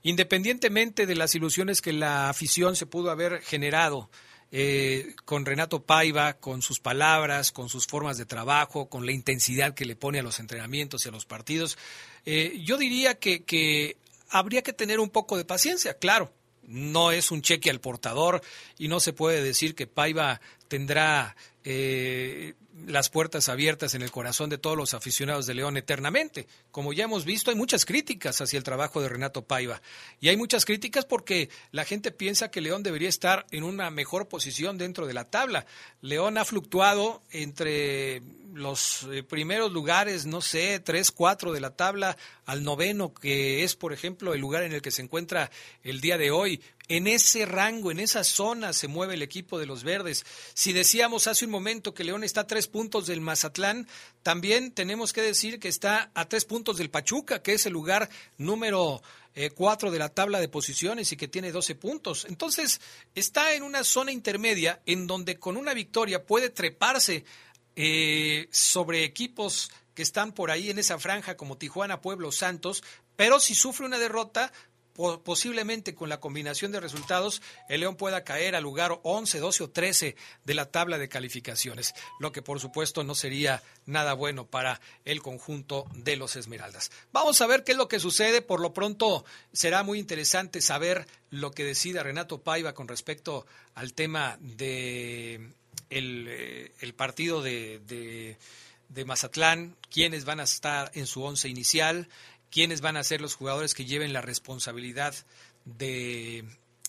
Independientemente de las ilusiones que la afición se pudo haber generado, eh, con Renato Paiva, con sus palabras, con sus formas de trabajo, con la intensidad que le pone a los entrenamientos y a los partidos. Eh, yo diría que, habría que tener un poco de paciencia, claro no es un cheque al portador y no se puede decir que Paiva tendrá eh, las puertas abiertas en el corazón de todos los aficionados de León eternamente. Como ya hemos visto, hay muchas críticas hacia el trabajo de Renato Paiva. Y hay muchas críticas porque la gente piensa que León debería estar en una mejor posición dentro de la tabla. León ha fluctuado entre los eh, primeros lugares, no sé, tres, cuatro de la tabla, al noveno, que es, por ejemplo, el lugar en el que se encuentra el día de hoy. En ese rango, en esa zona se mueve el equipo de los verdes. Si decíamos hace un momento que León está a tres puntos del Mazatlán, también tenemos que decir que está a tres puntos del Pachuca, que es el lugar número eh, cuatro de la tabla de posiciones y que tiene 12 puntos. Entonces, está en una zona intermedia en donde con una victoria puede treparse eh, sobre equipos que están por ahí en esa franja como Tijuana, Pueblo, Santos, pero si sufre una derrota, posiblemente con la combinación de resultados, el León pueda caer al lugar 11, 12 o 13 de la tabla de calificaciones, lo que por supuesto no sería nada bueno para el conjunto de los Esmeraldas. Vamos a ver qué es lo que sucede. Por lo pronto será muy interesante saber lo que decida Renato Paiva con respecto al tema de el, eh, partido de, de, de Mazatlán, quiénes van a estar en su once inicial, quiénes van a ser los jugadores que lleven la responsabilidad de,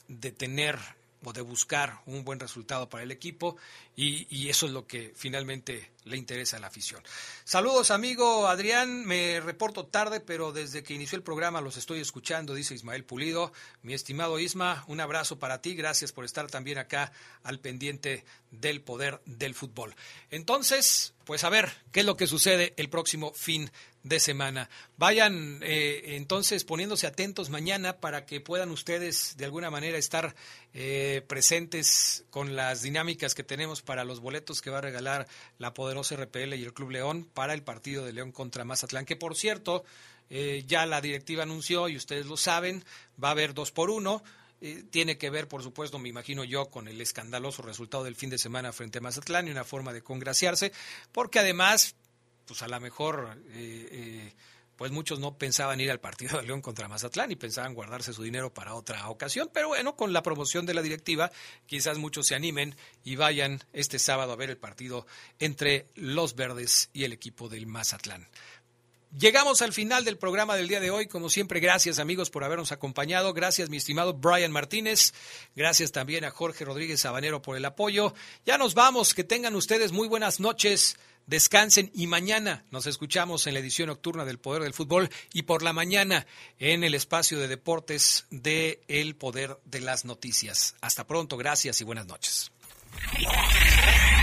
de tener o de buscar un buen resultado para el equipo y, eso es lo que finalmente le interesa a la afición. Saludos amigo Adrián, me reporto tarde, pero desde que inició el programa los estoy escuchando, dice Ismael Pulido. Mi estimado Isma, un abrazo para ti, gracias por estar también acá al pendiente del poder del fútbol. Entonces, pues a ver qué es lo que sucede el próximo fin de semana. Vayan eh, entonces poniéndose atentos mañana para que puedan ustedes de alguna manera estar eh, presentes con las dinámicas que tenemos para los boletos que va a regalar la poderosa RPL y el Club León para el partido de León contra Mazatlán, que por cierto eh, ya la directiva anunció y ustedes lo saben, va a haber dos por uno. Tiene que ver, por supuesto, me imagino yo, con el escandaloso resultado del fin de semana frente a Mazatlán y una forma de congraciarse, porque además, pues a lo mejor, eh, eh, pues muchos no pensaban ir al partido de León contra Mazatlán y pensaban guardarse su dinero para otra ocasión, pero bueno, con la promoción de la directiva, quizás muchos se animen y vayan este sábado a ver el partido entre los verdes y el equipo del Mazatlán. Llegamos al final del programa del día de hoy. Como siempre, gracias amigos por habernos acompañado. Gracias mi estimado Brian Martínez. Gracias también a Jorge Rodríguez Sabanero por el apoyo. Ya nos vamos. Que tengan ustedes muy buenas noches. Descansen y mañana nos escuchamos en la edición nocturna del Poder del Fútbol y por la mañana en el espacio de deportes de El Poder de las Noticias. Hasta pronto, gracias y buenas noches.